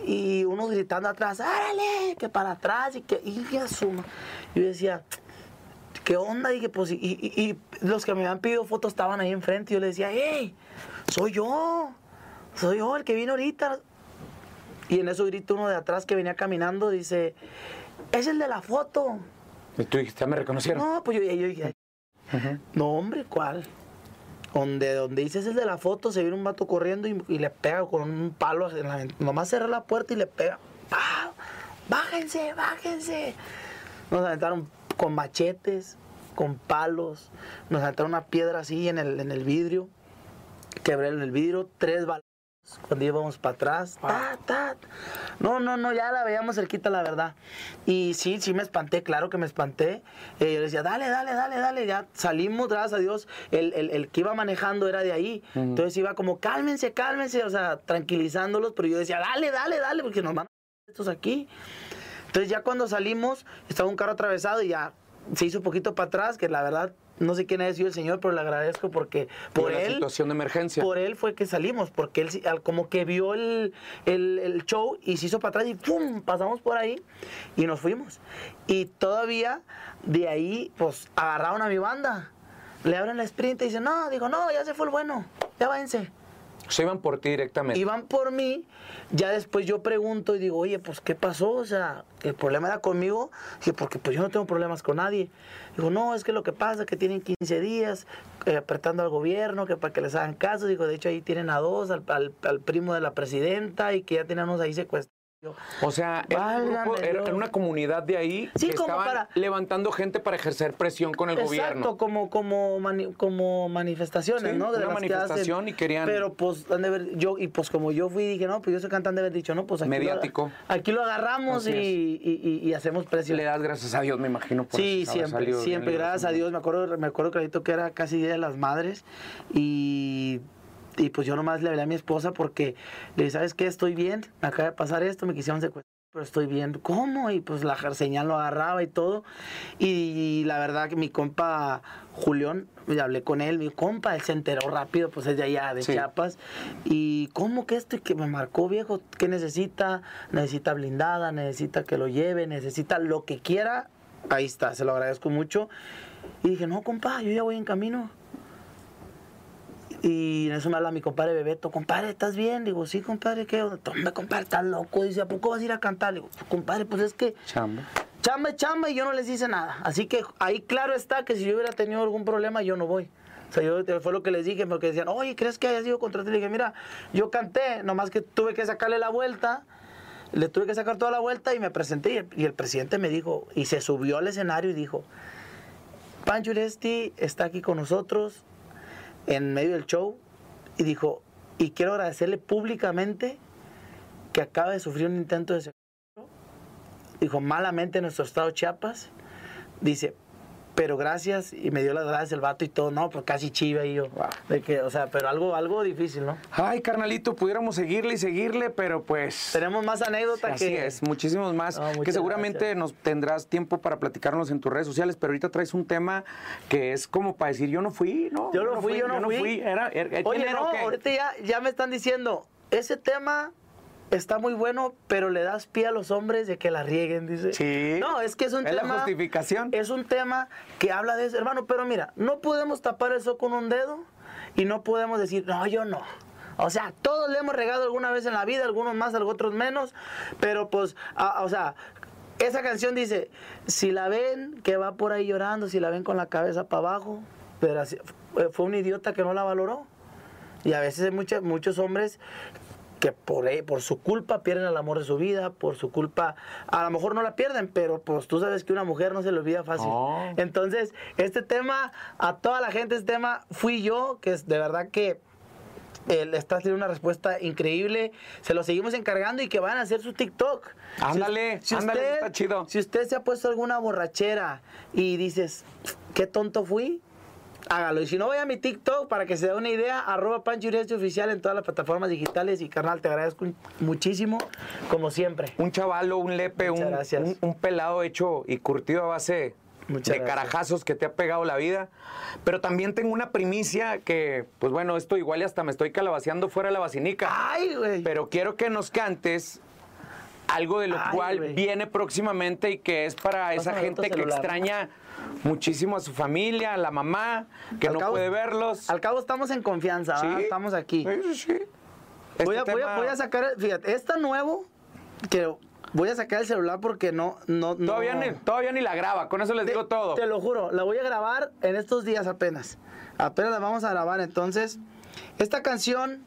S3: y unos gritando atrás, ¡árale! Que para atrás y que, y que asuma. Yo decía, ¿qué onda? Dije, pues, y, y- y los que me habían pedido fotos estaban ahí enfrente. Y yo le decía, ¡hey! Soy yo. Soy yo el que vino ahorita. Y en eso grita uno de atrás que venía caminando, dice, es el de la foto.
S2: Y tú dijiste, ya me reconocieron.
S3: No, pues yo, yo dije, no hombre, ¿cuál? Donde, donde dices el de la foto, se viene un vato corriendo y, y le pega con un palo, en la nomás cerra la puerta y le pega. ¡Pah! ¡Bájense, bájense! Nos aventaron con machetes, con palos, nos aventaron una piedra así en el, en el vidrio, quebré en el vidrio, tres balas cuando íbamos para atrás. ta, ta. No, no, no, ya la veíamos cerquita, la verdad. Y sí, sí me espanté, claro que me espanté. Eh, yo le decía, dale, dale, dale, dale. Ya salimos, gracias a Dios. El, el- el que iba manejando era de ahí. Entonces iba como, cálmense, cálmense, o sea, tranquilizándolos. Pero yo decía, dale, dale, dale, porque nos van a estos aquí. Entonces ya cuando salimos, estaba un carro atravesado y ya se hizo un poquito para atrás, que la verdad no sé quién ha sido el señor, pero le agradezco porque por él
S2: situación de emergencia.
S3: por él fue que salimos, porque él como que vio el, el- el show y se hizo para atrás y ¡pum! Pasamos por ahí y nos fuimos. Y todavía de ahí, pues agarraron a mi banda. Le abren la sprint y dicen, no, digo, no, ya se fue el bueno, ya váyanse.
S2: Se iban por ti directamente.
S3: Iban por mí, ya después yo pregunto y digo, oye, pues ¿qué pasó? O sea, el problema era conmigo, Dije, porque pues yo no tengo problemas con nadie. Digo, no, es que lo que pasa es que tienen 15 días eh, apretando al gobierno, que para que les hagan caso, digo, de hecho ahí tienen a dos, al, al- primo de la presidenta y que ya tenemos ahí secuestrados.
S2: O sea, era, un grupo-
S3: Válgame
S2: era una comunidad de ahí
S3: Sí,
S2: que
S3: como
S2: estaban
S3: para-
S2: levantando gente para ejercer presión con el
S3: Exacto,
S2: gobierno.
S3: como, como, mani- como manifestaciones,
S2: Sí,
S3: ¿no?
S2: una
S3: las que
S2: manifestación y querían-
S3: Pero pues, han de haber- yo, y pues como yo fui, dije, no, pues yo soy cantante, de haber dicho, no, pues aquí,
S2: Mediático.
S3: Lo, aquí lo agarramos y, y- y- y hacemos presión.
S2: Le das gracias a Dios, me imagino. por
S3: Sí,
S2: eso
S3: siempre, siempre, gracias a. Dios. Me acuerdo, me acuerdo clarito que era casi Día de las Madres y, y pues yo nomás le hablé a mi esposa porque le dije, ¿sabes qué? Estoy bien, me acaba de pasar esto, me quisieron secuestrar. pero estoy bien. ¿Cómo? Y pues la señal lo agarraba y todo. Y, la verdad que mi compa Julián, hablé con él, mi compa, él se enteró rápido, pues es de allá, de Chiapas. Y ¿cómo que esto que me marcó, viejo? ¿Qué necesita? Necesita blindada, necesita que lo lleve, necesita lo que quiera. Ahí está, se lo agradezco mucho. Y dije, no, compa, yo ya voy en camino. Y en eso me habla mi compadre Bebeto, compadre, ¿estás bien? Digo, sí, compadre, ¿qué? Toma, compadre, estás loco. Dice, ¿a poco vas a ir a cantar? Digo, compadre, pues es que...
S2: Chamba.
S3: Chamba, chamba, y yo no les hice nada. Así que ahí claro está que si yo hubiera tenido algún problema, yo no voy. O sea, yo fue lo que les dije, porque decían, oye, ¿crees que haya sido contra ti? Le dije, mira, yo canté, nomás que tuve que sacarle la vuelta, le tuve que sacar toda la vuelta y me presenté. Y el, presidente me dijo, y se subió al escenario y dijo, Pancho Uresti está aquí con nosotros en medio del show y dijo, y quiero agradecerle públicamente que acaba de sufrir un intento de secuestro. Dijo, malamente en nuestro estado Chiapas. Dice, pero gracias y me dio las gracias el vato y todo, no, pues casi chiva y yo, de que, o sea, pero algo, algo difícil, ¿no?
S2: Ay, carnalito, pudiéramos seguirle y seguirle, pero pues...
S3: Tenemos más anécdotas
S2: así es, muchísimos más, que seguramente nos tendrás tiempo para platicarnos en tus redes sociales, pero ahorita traes un tema que es como para decir, yo no fui, ¿no?
S3: Yo no, fui, yo no fui. Era, Oye, no, ahorita ya, ya me están diciendo, ese tema está muy bueno, pero le das pie a los hombres de que la rieguen, dice.
S2: Sí.
S3: No, es que es un
S2: ¿Es
S3: tema.
S2: la justificación.
S3: Es un tema que habla de eso, hermano. Pero mira, no podemos tapar eso con un dedo y no podemos decir, no, yo no. O sea, todos le hemos regado alguna vez en la vida, algunos más, otros menos, pero pues, o sea, esa canción dice, si la ven que va por ahí llorando, si la ven con la cabeza para abajo, pero fue un idiota que no la valoró. Y a veces hay muchos hombres que por, e, por su culpa pierden el amor de su vida, por su culpa, a lo mejor no la pierden, pero pues tú sabes que una mujer no se le olvida fácil. Entonces, este tema, a toda la gente, este tema, fui yo, que es de verdad que él está teniendo una respuesta increíble. Se lo seguimos encargando y que van a hacer su TikTok.
S2: Ándale, si, ándale, está chido.
S3: Si usted se ha puesto alguna borrachera y dices, qué tonto fui, hágalo. Y si no, voy a mi TikTok para que se dé una idea, arroba Pancho Oficial en todas las plataformas digitales. Y carnal, te agradezco muchísimo, como siempre.
S2: Un chavalo, un lepe, un, un, pelado hecho y curtido a base de carajazos que te ha pegado la vida. Pero también tengo una primicia que, pues bueno, esto igual y hasta me estoy calabaceando fuera de la vacinica.
S3: ¡Ay, güey!
S2: Pero quiero que nos cantes algo de lo cual viene próximamente y que es para esa gente que extraña muchísimo a su familia, a la mamá, que no puede verlos.
S3: Al cabo estamos en confianza, estamos aquí.
S2: Sí, sí.
S3: voy, a, voy, a, sacar, fíjate, está nuevo, que voy a sacar el celular porque no... no,
S2: Todavía, Ni, todavía ni la graba, con eso les digo todo.
S3: Te lo juro, la voy a grabar en estos días apenas. Apenas la vamos a grabar, entonces, esta canción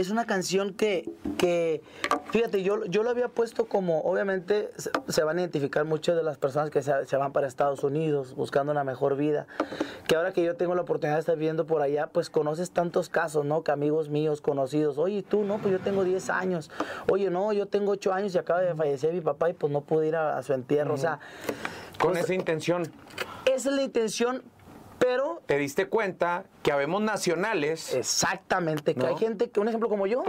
S3: es una canción que, que fíjate, yo, yo lo había puesto como, obviamente se, van a identificar muchas de las personas que se, van para Estados Unidos buscando una mejor vida, que ahora que yo tengo la oportunidad de estar viendo por allá, pues conoces tantos casos, ¿no? Que amigos míos, conocidos, oye, tú, no, pues yo tengo 10 años, oye, no, yo tengo 8 años y acaba de fallecer mi papá y pues no pude ir a, su entierro, o sea...
S2: Con pues, esa intención.
S3: Esa es la intención, pero...
S2: Te diste cuenta que habemos nacionales.
S3: Exactamente, que hay gente que, un ejemplo como yo,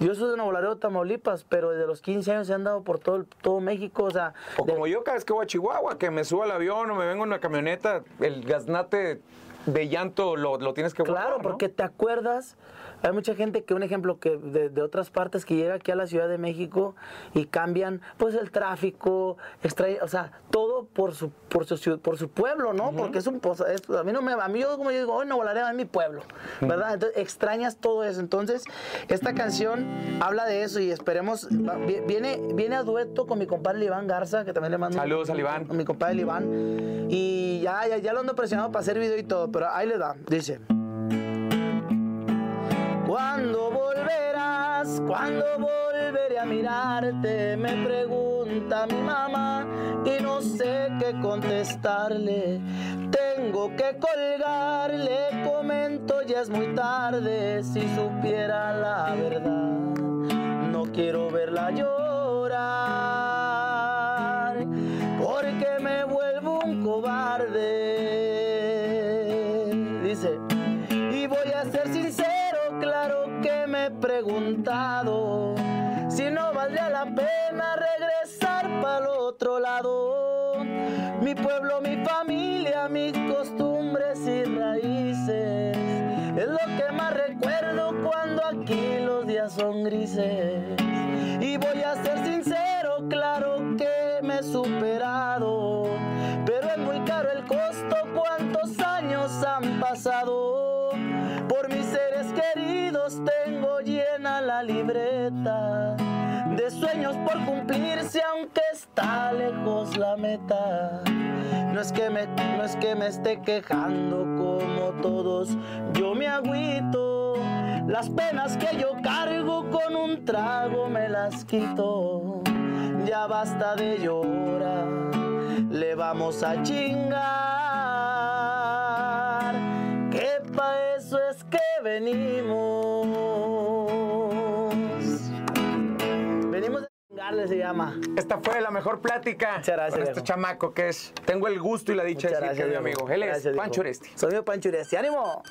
S3: yo soy de Nuevo Laredo, Tamaulipas, pero desde los 15 años se han dado por todo, todo México, o sea...
S2: O como yo cada vez que voy a Chihuahua, que me subo al avión o me vengo en una camioneta, el gaznate de llanto lo, lo tienes que
S3: Claro, porque te acuerdas hay mucha gente que, un ejemplo, que de, otras partes que llega aquí a la Ciudad de México y cambian, pues, el tráfico, extrae, o sea, todo por su, por su, por su pueblo, ¿no? Porque es un, es, a mí no me, a mí yo como yo digo, hoy no volaré en mi pueblo, ¿verdad? Entonces, extrañas todo eso. Entonces, esta canción habla de eso y esperemos, viene, viene a dueto con mi compadre Iván Garza, que también le mando...
S2: Saludos al Iván.
S3: mi compadre Iván. Y ya, ya, ya lo ando presionado para hacer video y todo, pero ahí le da, dice... ¿Cuándo volverás? ¿Cuándo volveré a mirarte? Me pregunta mi mamá y no sé qué contestarle. Tengo que colgarle, comento ya es muy tarde. Si supiera la verdad, no quiero verla llorar porque me vuelvo un cobarde. Dice, preguntado si no valdría la pena regresar para el otro lado. Mi pueblo, mi familia, mis costumbres y raíces. Es lo que más recuerdo cuando aquí los días son grises. Y voy a ser sincero, claro que me he superado. Pero es muy caro el costo, cuántos años han pasado. Libreta de sueños por cumplirse aunque está lejos la meta. No es que me, no es que me esté quejando como todos, yo me agüito. Las penas que yo cargo con un trago me las quito. Ya basta de llorar, le vamos a chingar. Que pa' eso es que venimos. Chingarle, se llama.
S2: Esta fue la mejor plática
S3: Muchas gracias,
S2: con este
S3: viejo.
S2: chamaco que es. Tengo el gusto y la dicha
S3: Muchas
S2: de decir que es mi amigo. Él es
S3: Gracias.
S2: Pancho Oresti.
S3: Soy mi Pancho Uresti. ¡Ánimo!